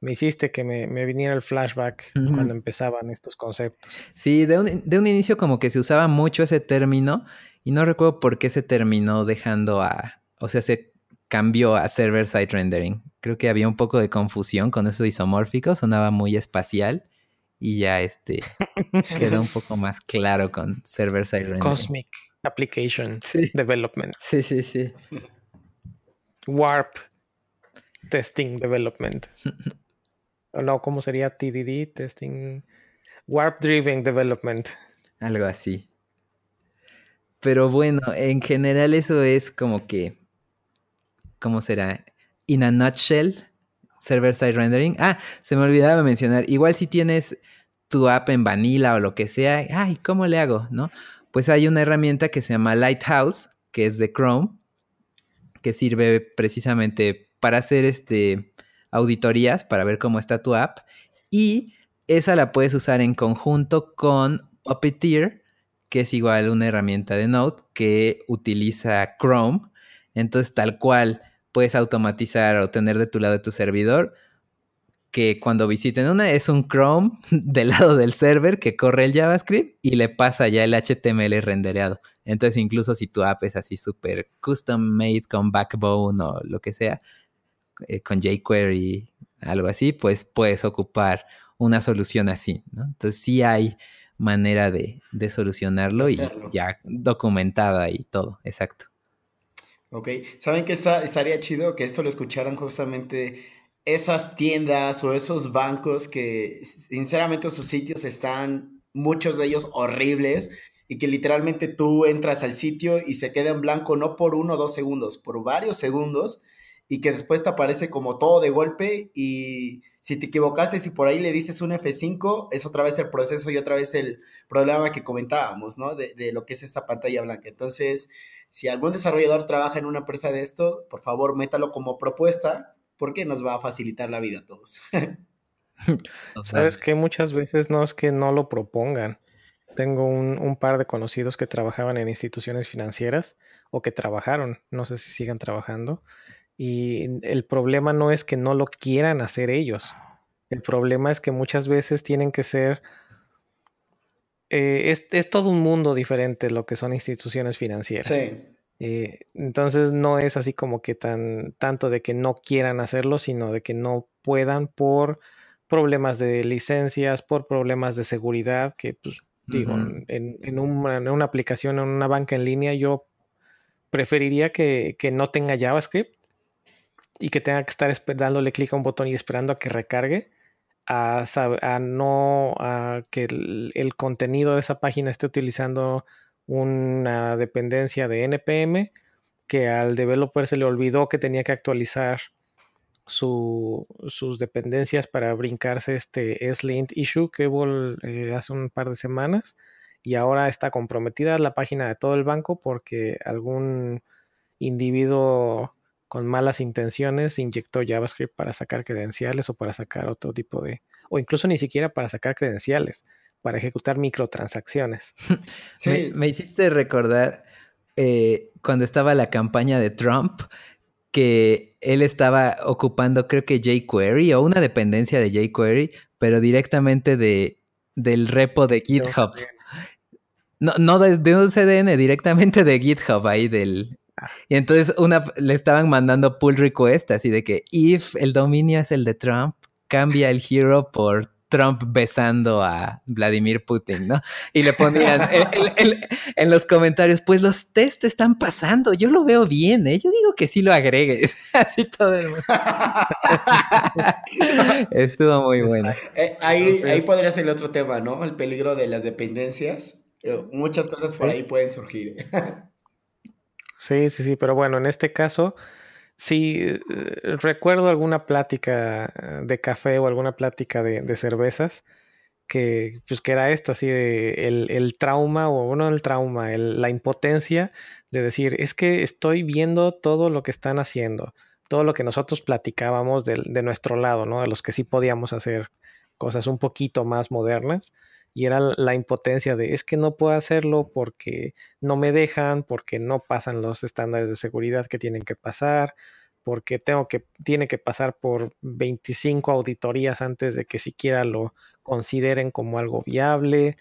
me hiciste que me, viniera el flashback cuando empezaban estos conceptos. Sí, de un, de un, inicio como que se usaba mucho ese término y no recuerdo por qué se terminó dejando a, o sea, se cambió a server-side rendering. Creo que había un poco de confusión con eso isomórfico, sonaba muy espacial y ya este [laughs] quedó un poco más claro con server-side rendering. Cosmic Application Development. Sí, sí, sí. Warp Testing Development. [laughs] o no, ¿cómo sería TDD? Testing. Warp Driven Development. Algo así. Pero bueno, en general eso es como que. ¿Cómo será? In a nutshell, server-side rendering. Ah, se me olvidaba mencionar. Igual si tienes tu app en Vanilla o lo que sea, ay, ¿cómo le hago? ¿No? Pues hay una herramienta que se llama Lighthouse, que es de Chrome, que sirve precisamente para hacer este, auditorías, para ver cómo está tu app. Y esa la puedes usar en conjunto con Puppeteer, que es igual una herramienta de Node que utiliza Chrome. Entonces, tal cual, puedes automatizar o tener de tu lado de tu servidor que cuando visiten una es un Chrome [laughs] del lado del server que corre el JavaScript y le pasa ya el HTML rendereado. Entonces, incluso si tu app es así súper custom made con Backbone o lo que sea, eh, con jQuery, algo así, pues puedes ocupar una solución así, ¿no? Entonces, sí hay manera de, solucionarlo y ya documentada y todo, exacto. Ok, ¿saben que está, estaría chido que esto lo escucharan justamente esas tiendas o esos bancos que sinceramente sus sitios están, muchos de ellos horribles, y que literalmente tú entras al sitio y se queda en blanco no por uno o dos segundos, por varios segundos, y que después te aparece como todo de golpe y si te equivocaste, si por ahí le dices un F5, es otra vez el proceso y otra vez el problema que comentábamos, ¿no? De, de, lo que es esta pantalla blanca. Entonces, si algún desarrollador trabaja en una empresa de esto, por favor, métalo como propuesta porque nos va a facilitar la vida a todos. [laughs] Sabes que muchas veces no es que no lo propongan. Tengo un, par de conocidos que trabajaban en instituciones financieras o que trabajaron, no sé si sigan trabajando, y el problema no es que no lo quieran hacer ellos. El problema es que muchas veces tienen que ser... Eh, es, es, todo un mundo diferente lo que son instituciones financieras. Sí. Eh, entonces no es así como que tan tanto de que no quieran hacerlo, sino de que no puedan por problemas de licencias, por problemas de seguridad, que pues digo, en, una, aplicación, en una banca en línea, yo preferiría que, no tenga JavaScript y que tenga que estar dándole clic a un botón y esperando a que recargue, a, no a que el, contenido de esa página esté utilizando una dependencia de NPM que al developer se le olvidó que tenía que actualizar sus dependencias para brincarse este SLint issue que hubo eh, hace un par de semanas y ahora está comprometida la página de todo el banco porque algún individuo con malas intenciones inyectó JavaScript para sacar credenciales o para sacar otro tipo de o incluso ni siquiera para sacar credenciales para ejecutar microtransacciones. [laughs] me, hiciste recordar eh, cuando estaba la campaña de Trump que él estaba ocupando creo que jQuery o una dependencia de jQuery, pero directamente de, del repo de GitHub. No, no de, de, un CDN, directamente de GitHub ahí del... Y entonces una, le estaban mandando pull request así de que if el dominio es el de Trump, cambia el hero por Trump besando a Vladimir Putin, ¿no? Y le ponían en, los comentarios, pues los test están pasando, yo lo veo bien, ¿eh? Yo digo que sí lo agregues, [laughs] así todo el mundo. [laughs] Estuvo muy bueno. Eh, ahí, ahí podría ser el otro tema, ¿no? El peligro de las dependencias. Eh, muchas cosas por ahí pueden surgir. [laughs] sí, sí, sí, pero bueno, en este caso Sí, eh, recuerdo alguna plática eh, de café o alguna plática de, cervezas que, pues, que era esto, así de el, trauma, o no el trauma, la impotencia de decir, es que estoy viendo todo lo que están haciendo, todo lo que nosotros platicábamos de, de nuestro lado, ¿no? De los que sí podíamos hacer cosas un poquito más modernas y era la impotencia de es que no puedo hacerlo porque no me dejan, porque no pasan los estándares de seguridad que tienen que pasar, porque tengo que, tiene que pasar por 25 auditorías antes de que siquiera lo consideren como algo viable.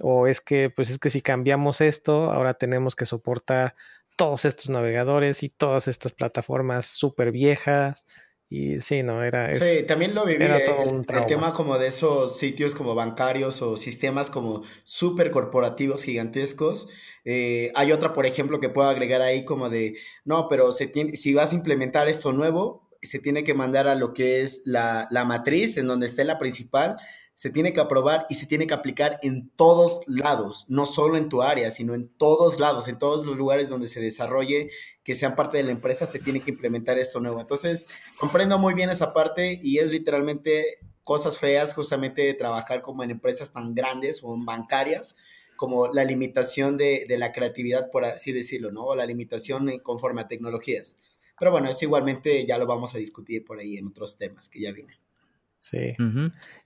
O es que, pues es que si cambiamos esto, ahora tenemos que soportar todos estos navegadores y todas estas plataformas súper viejas. Y sí, no, era... sí, también lo viví, eh, el, tema como de esos sitios como bancarios o sistemas como súper corporativos gigantescos. Eh, hay otra, por ejemplo, que puedo agregar ahí como de, no, pero se tiene, si vas a implementar esto nuevo, se tiene que mandar a lo que es la, la matriz, en donde esté la principal, se tiene que aprobar y se tiene que aplicar en todos lados, no solo en tu área, sino en todos lados, en todos los lugares donde se desarrolle, que sean parte de la empresa, se tiene que implementar esto nuevo. Entonces, comprendo muy bien esa parte y es literalmente cosas feas justamente de trabajar como en empresas tan grandes o bancarias, como la limitación de, de la creatividad, por así decirlo, ¿no? O la limitación conforme a tecnologías. Pero bueno, eso igualmente ya lo vamos a discutir por ahí en otros temas que ya vienen. Sí.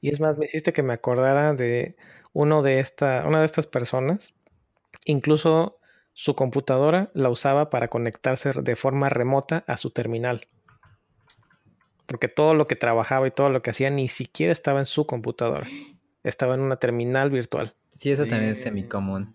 Y es más, me hiciste que me acordara de uno de esta, una de estas personas. Incluso su computadora la usaba para conectarse de forma remota a su terminal. Porque todo lo que trabajaba y todo lo que hacía ni siquiera estaba en su computadora. Estaba en una terminal virtual. Sí, eso también es semi común.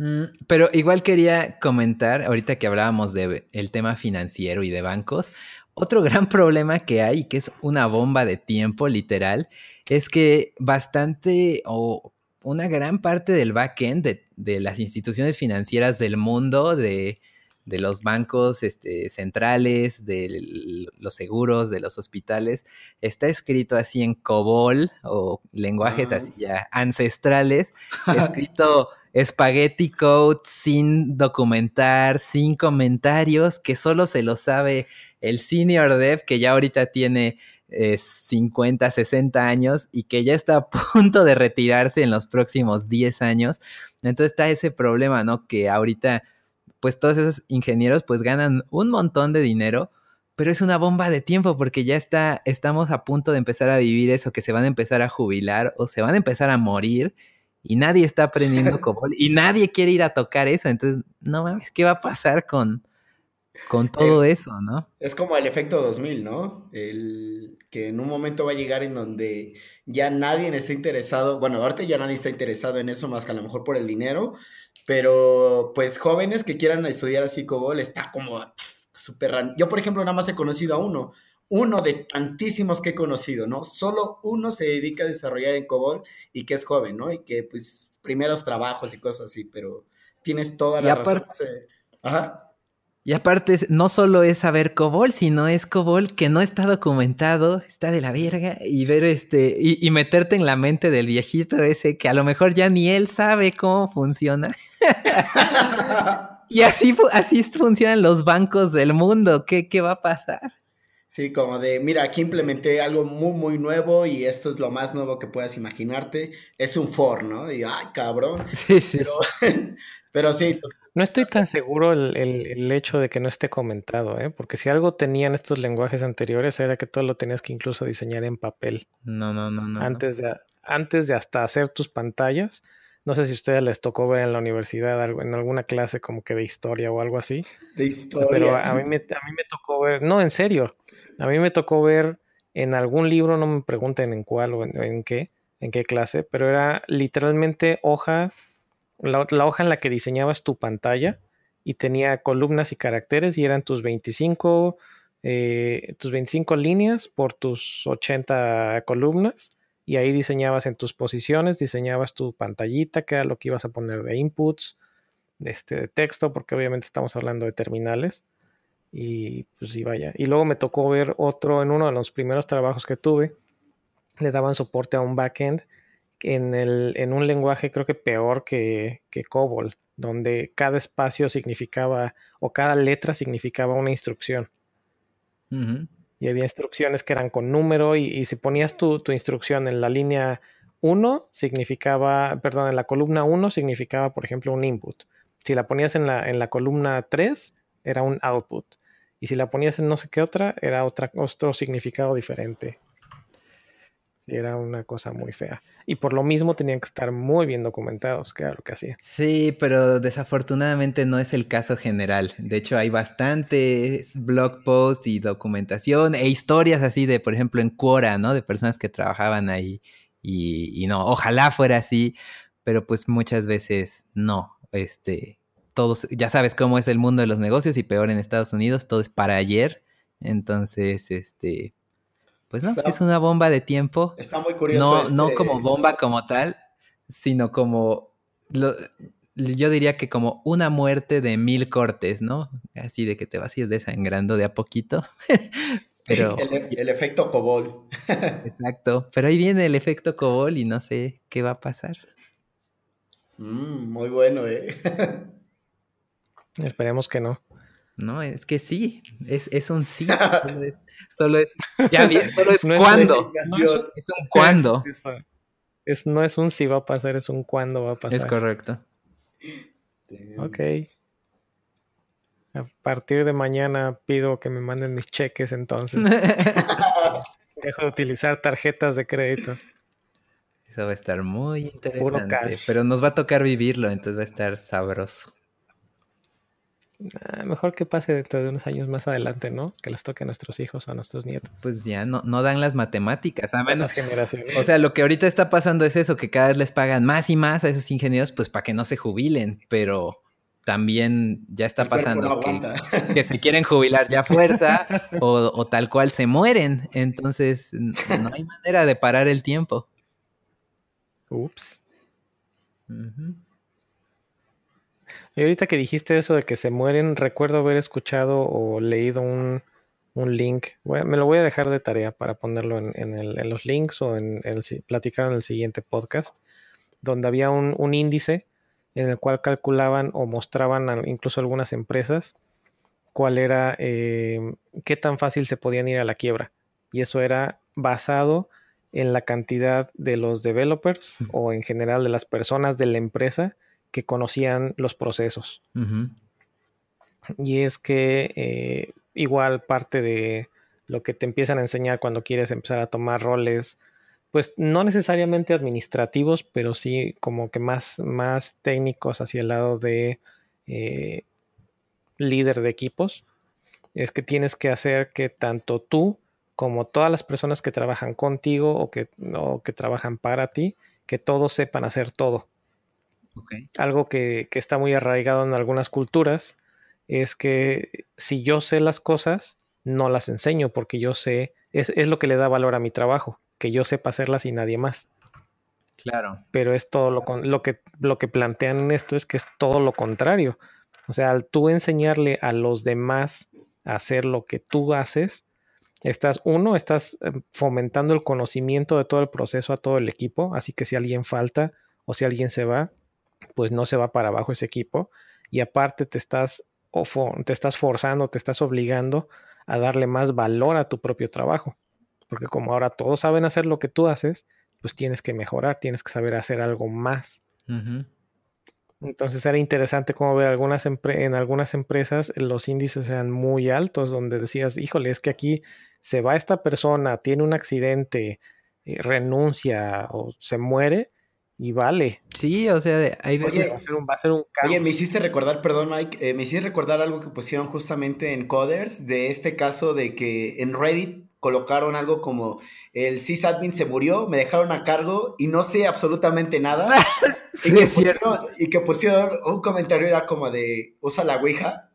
Mm, pero igual quería comentar, ahorita que hablábamos del tema financiero y de bancos, otro gran problema que hay, que es una bomba de tiempo literal, es que bastante o una gran parte del backend de, de las instituciones financieras del mundo, de, los bancos este, centrales, de los seguros, de los hospitales, está escrito así en COBOL o lenguajes así ya ancestrales, [laughs] escrito spaghetti code sin documentar, sin comentarios, que solo se lo sabe el senior dev que ya ahorita tiene 50, eh, 60 años y que ya está a [laughs] punto de retirarse en los próximos 10 años. Entonces está ese problema, ¿no? Que ahorita, pues todos esos ingenieros pues ganan un montón de dinero, pero es una bomba de tiempo porque ya está, estamos a punto de empezar a vivir eso, que se van a empezar a jubilar o se van a empezar a morir y nadie está aprendiendo [laughs] COBOL y nadie quiere ir a tocar eso. Entonces, no mames, ¿qué va a pasar con, con [laughs] todo eso, ¿no? Es como el efecto 2000, ¿no? El que en un momento va a llegar en donde ya nadie está interesado, bueno, ahorita ya nadie está interesado en eso más que a lo mejor por el dinero, pero pues jóvenes que quieran estudiar así COBOL está como súper... Yo, por ejemplo, nada más he conocido a uno, uno de tantísimos que he conocido, ¿no? Solo uno se dedica a desarrollar en COBOL y que es joven, ¿no? Y que pues primeros trabajos y cosas así, pero tienes toda la razón. Ajá. Y aparte, no solo es saber COBOL, sino es COBOL que no está documentado, está de la verga, y ver este, y, meterte en la mente del viejito ese que a lo mejor ya ni él sabe cómo funciona. [laughs] y así, así funcionan los bancos del mundo. ¿Qué, ¿Qué va a pasar? Sí, como de, mira, aquí implementé algo muy, muy nuevo y esto es lo más nuevo que puedas imaginarte. Es un for, ¿no? Y, ay, cabrón. Sí, sí. Pero, [laughs] sí. No estoy tan seguro el, hecho de que no esté comentado, ¿eh? Porque si algo tenían estos lenguajes anteriores era que todo lo tenías que incluso diseñar en papel. No, no, no, no. Antes de, antes de hasta hacer tus pantallas. No sé si a ustedes les tocó ver en la universidad en alguna clase como que de historia o algo así. De historia. Pero a mí me, a mí me tocó ver, no, en serio, a mí me tocó ver en algún libro, no me pregunten en cuál o en, qué, en qué clase, pero era literalmente hoja, la, hoja en la que diseñabas tu pantalla y tenía columnas y caracteres y eran tus 25, eh, tus 25 líneas por tus 80 columnas y ahí diseñabas en tus posiciones, diseñabas tu pantallita, que era lo que ibas a poner de inputs, de, este, de texto, porque obviamente estamos hablando de terminales. Y pues sí, vaya. Y luego me tocó ver otro en uno de los primeros trabajos que tuve. Le daban soporte a un backend en, el, en un lenguaje creo que peor que, que COBOL, donde cada espacio significaba o cada letra significaba una instrucción. Y había instrucciones que eran con número y, si ponías tu, tu, instrucción en la línea 1, significaba, perdón, en la columna 1 significaba, por ejemplo, un input. Si la ponías en la, en la columna 3, era un output. Y si la ponías en no sé qué otra, era otra, otro significado diferente. Era una cosa muy fea. Y por lo mismo tenían que estar muy bien documentados, que era lo que hacía. Sí, pero desafortunadamente no es el caso general. De hecho, hay bastantes blog posts y documentación e historias así de, por ejemplo, en Quora, ¿no? De personas que trabajaban ahí. Y, y no, ojalá fuera así, pero pues muchas veces no. Este, todos, ya sabes cómo es el mundo de los negocios y peor en Estados Unidos, todo es para ayer. Entonces, este, pues no, es una bomba de tiempo. Está muy curioso. No, no como bomba como tal, sino como, yo diría que como una muerte de mil cortes, ¿no? Así de que te vas a ir desangrando de a poquito. [laughs] Pero, el, efecto Cobol. [laughs] Exacto, pero ahí viene el efecto Cobol y no sé qué va a pasar. Mm, muy bueno, ¿eh? [laughs] Esperemos que no. No, es que sí, es, un sí, solo es, solo es, ya bien, solo es cuándo. Es, un cuándo. [laughs] Es, no es un sí va a pasar, es un cuándo va a pasar. Es correcto. Ok. A partir de mañana pido que me manden mis cheques entonces. [laughs] Dejo de utilizar tarjetas de crédito. Eso va a estar muy interesante. Pero nos va a tocar vivirlo, entonces va a estar sabroso. Ah, mejor que pase dentro de unos años más adelante, ¿no? Que les toque a nuestros hijos o a nuestros nietos. Pues ya no, no dan las matemáticas, a menos. O sea, lo que ahorita está pasando es eso, que cada vez les pagan más y más a esos ingenieros, pues para que no se jubilen, pero también ya está pasando [laughs] que, se quieren jubilar ya fuerza o, tal cual se mueren. Entonces, no hay manera de parar el tiempo. Ups. Y ahorita que dijiste eso de que se mueren, recuerdo haber escuchado o leído un, link. me lo voy a dejar de tarea para ponerlo en, los links o en el, platicar en el siguiente podcast, donde había un, índice en el cual calculaban o mostraban incluso algunas empresas cuál era, eh, qué tan fácil se podían ir a la quiebra. Y eso era basado en la cantidad de los developers [laughs] o en general de las personas de la empresa que conocían los procesos. Y es que eh, igual parte de lo que te empiezan a enseñar cuando quieres empezar a tomar roles, pues no necesariamente administrativos, pero sí como que más, más técnicos hacia el lado de eh, líder de equipos, es que tienes que hacer que tanto tú como todas las personas que trabajan contigo o que, o que trabajan para ti, que todos sepan hacer todo. Algo que, está muy arraigado en algunas culturas es que si yo sé las cosas, no las enseño porque yo sé, es, lo que le da valor a mi trabajo, que yo sepa hacerlas y nadie más. Claro. Pero es todo lo, lo, que, lo que plantean en esto es que es todo lo contrario. O sea, al tú enseñarle a los demás a hacer lo que tú haces, estás, uno, estás em, fomentando el conocimiento de todo el proceso a todo el equipo, así que si alguien falta o si alguien se va, pues no se va para abajo ese equipo y aparte te estás, te estás forzando, te estás obligando a darle más valor a tu propio trabajo. Porque como ahora todos saben hacer lo que tú haces, pues tienes que mejorar, tienes que saber hacer algo más. Entonces era interesante como ver algunas en algunas empresas los índices eran muy altos, donde decías, híjole, es que aquí se va esta persona, tiene un accidente, eh, renuncia o se muere, y vale. Sí, o sea, hay veces... Oye, va, a ser un, va a ser un Oye, me hiciste recordar, perdón Mike, eh, me hiciste recordar algo que pusieron justamente en Coders, de este caso de que en Reddit colocaron algo como el sysadmin se murió, me dejaron a cargo y no sé absolutamente nada. [laughs] y, que pusieron, y, que pusieron, un comentario era como de usa la Ouija.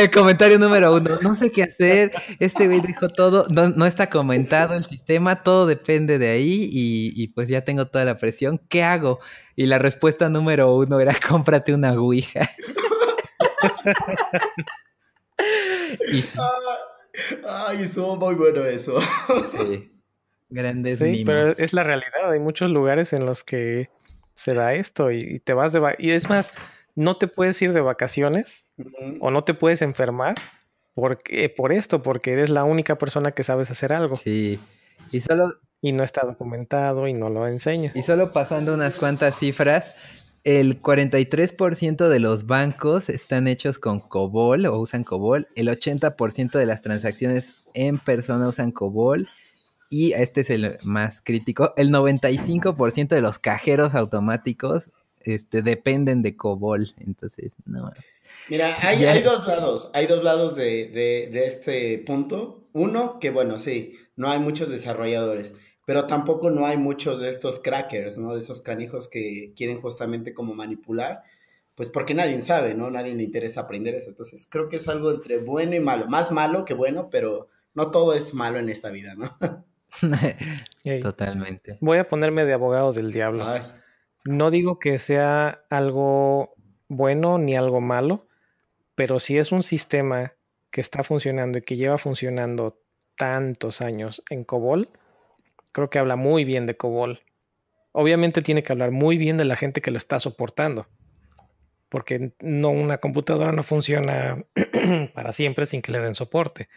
El comentario número uno, no sé qué hacer, este güey dijo todo, no, está comentado el sistema, todo depende de ahí y, y, pues ya tengo toda la presión, ¿qué hago? Y la respuesta número uno era cómprate una Ouija. [laughs] y Ay, estuvo muy bueno eso. Sí. Grandes sí, pero es la realidad. Hay muchos lugares en los que se da esto y, te vas de... Y es más, no te puedes ir de vacaciones o no te puedes enfermar porque, por esto, porque eres la única persona que sabes hacer algo. Sí. Y solo... Y no está documentado y no lo enseñas. Y solo pasando unas cuantas cifras, el 43% de los bancos están hechos con COBOL o usan COBOL. El 80% de las transacciones en persona usan COBOL. Y este es el más crítico. El 95% de los cajeros automáticos este, dependen de COBOL. Entonces, no. Mira, hay, dos lados. Hay dos lados de, de este punto. Uno, que bueno, sí, no hay muchos desarrolladores pero tampoco no hay muchos de estos crackers, ¿no? De esos canijos que quieren justamente como manipular, pues porque nadie sabe, ¿no? Nadie le interesa aprender eso. Entonces, creo que es algo entre bueno y malo, más malo que bueno, pero no todo es malo en esta vida, ¿no? [laughs] Totalmente. Voy a ponerme de abogado del diablo. No digo que sea algo bueno ni algo malo, pero si es un sistema que está funcionando y que lleva funcionando tantos años en COBOL, creo que habla muy bien de COBOL. Obviamente tiene que hablar muy bien de la gente que lo está soportando. Porque no, una computadora no funciona [clears throat] para siempre sin que le den soporte.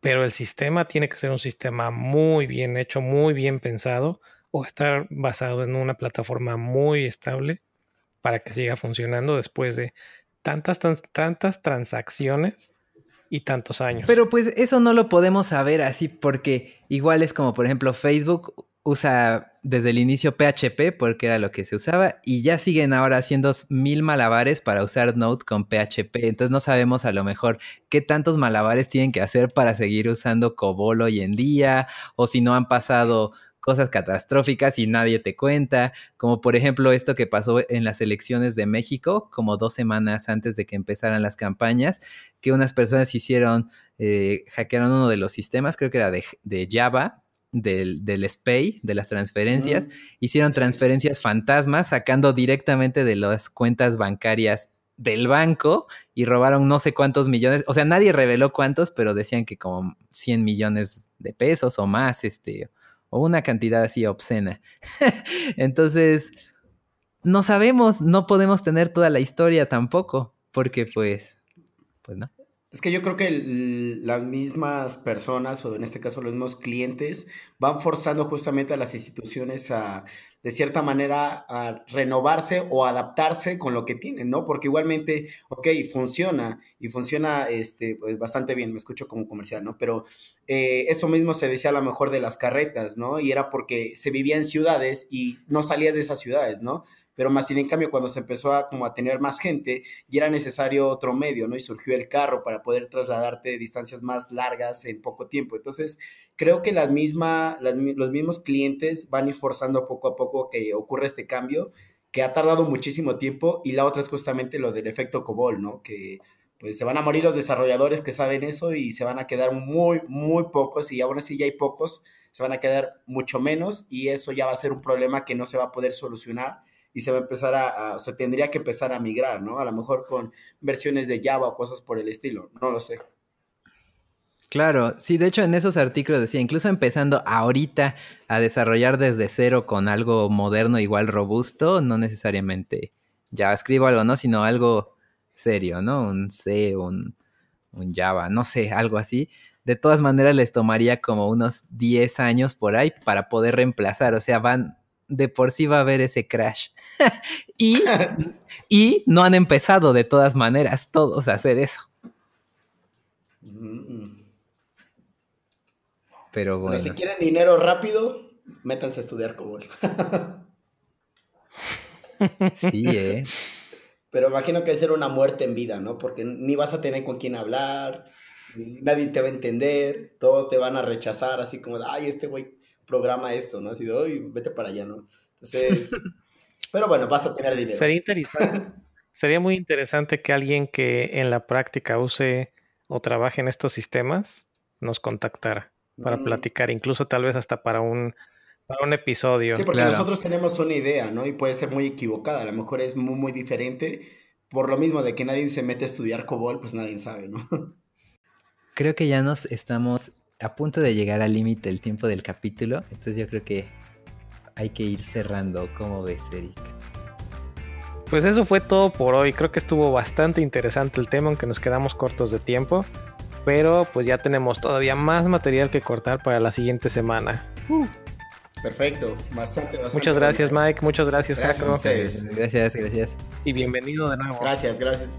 Pero el sistema tiene que ser un sistema muy bien hecho, muy bien pensado, o estar basado en una plataforma muy estable para que siga funcionando después de tantas, tantas transacciones y tantos años. Pero pues eso no lo podemos saber así porque igual es como por ejemplo Facebook usa desde el inicio PHP porque era lo que se usaba y ya siguen ahora haciendo mil malabares para usar Node con PHP. Entonces no sabemos a lo mejor qué tantos malabares tienen que hacer para seguir usando COBOL hoy en día o si no han pasado cosas catastróficas y nadie te cuenta, como por ejemplo esto que pasó en las elecciones de México, como dos semanas antes de que empezaran las campañas, que unas personas hicieron, eh, hackearon uno de los sistemas, creo que era de, Java, del, del, SPAY, de las transferencias, hicieron transferencias fantasmas sacando directamente de las cuentas bancarias del banco y robaron no sé cuántos millones, o sea, nadie reveló cuántos, pero decían que como 100 millones de pesos o más, este, o una cantidad así obscena. [laughs] Entonces, no sabemos, no podemos tener toda la historia tampoco, porque pues, pues no. Es que yo creo que las mismas personas, o en este caso los mismos clientes, van forzando justamente a las instituciones a, de cierta manera, a renovarse o adaptarse con lo que tienen, ¿no? Porque igualmente, ok, funciona y funciona este, pues, bastante bien, me escucho como comercial, ¿no? Pero eh, eso mismo se decía a lo mejor de las carretas, ¿no? Y era porque se vivía en ciudades y no salías de esas ciudades, ¿no? Pero más sin en cambio cuando se empezó a, como a tener más gente y era necesario otro medio, ¿no? Y surgió el carro para poder trasladarte distancias más largas en poco tiempo. Entonces, creo que las misma, los mismos clientes van a ir forzando poco a poco que ocurra este cambio, que ha tardado muchísimo tiempo y la otra es justamente lo del efecto COBOL, ¿no? Que pues se van a morir los desarrolladores que saben eso y se van a quedar muy, muy pocos y aún así ya hay pocos, se van a quedar mucho menos y eso ya va a ser un problema que no se va a poder solucionar y se va a empezar a, o sea, tendría que empezar a migrar, ¿no? A lo mejor con versiones de Java o cosas por el estilo, no lo sé. Claro, sí, de hecho en esos artículos decía, incluso empezando ahorita a desarrollar desde cero con algo moderno igual robusto, no necesariamente ya escribo algo, ¿no? Sino algo serio, ¿no? Un C, un, un Java, no sé, algo así. De todas maneras les tomaría como unos 10 años por ahí para poder reemplazar, o sea, van de por sí va a haber ese crash. [laughs] y, y no han empezado de todas maneras todos a hacer eso. Pero bueno. si quieren dinero rápido, métanse a estudiar COBOL. [laughs] sí, eh. Pero imagino que va a ser una muerte en vida, ¿no? Porque ni vas a tener con quién hablar, nadie te va a entender, todos te van a rechazar, así como, ay, este güey programa esto, ¿no? Así de, oye, vete para allá, ¿no? Entonces, [laughs] pero bueno, vas a tener dinero. Sería interesante. Sería muy interesante que alguien que en la práctica use o trabaje en estos sistemas nos contactara para mm. platicar, incluso tal vez hasta para un, para un episodio. Sí, porque nosotros tenemos una idea, ¿no? Y puede ser muy equivocada, a lo mejor es muy, muy diferente. Por lo mismo de que nadie se mete a estudiar COBOL, pues nadie sabe, ¿no? Creo que ya nos estamos a punto de llegar al límite del tiempo del capítulo, entonces yo creo que hay que ir cerrando. ¿Cómo ves, Eric? Pues eso fue todo por hoy. Creo que estuvo bastante interesante el tema, aunque nos quedamos cortos de tiempo. Pero pues ya tenemos todavía más material que cortar para la siguiente semana. Uh. Perfecto, bastante, bastante. Muchas gracias, Mike. Muchas gracias, gracias Gracias, gracias. Y bienvenido de nuevo. Gracias, gracias.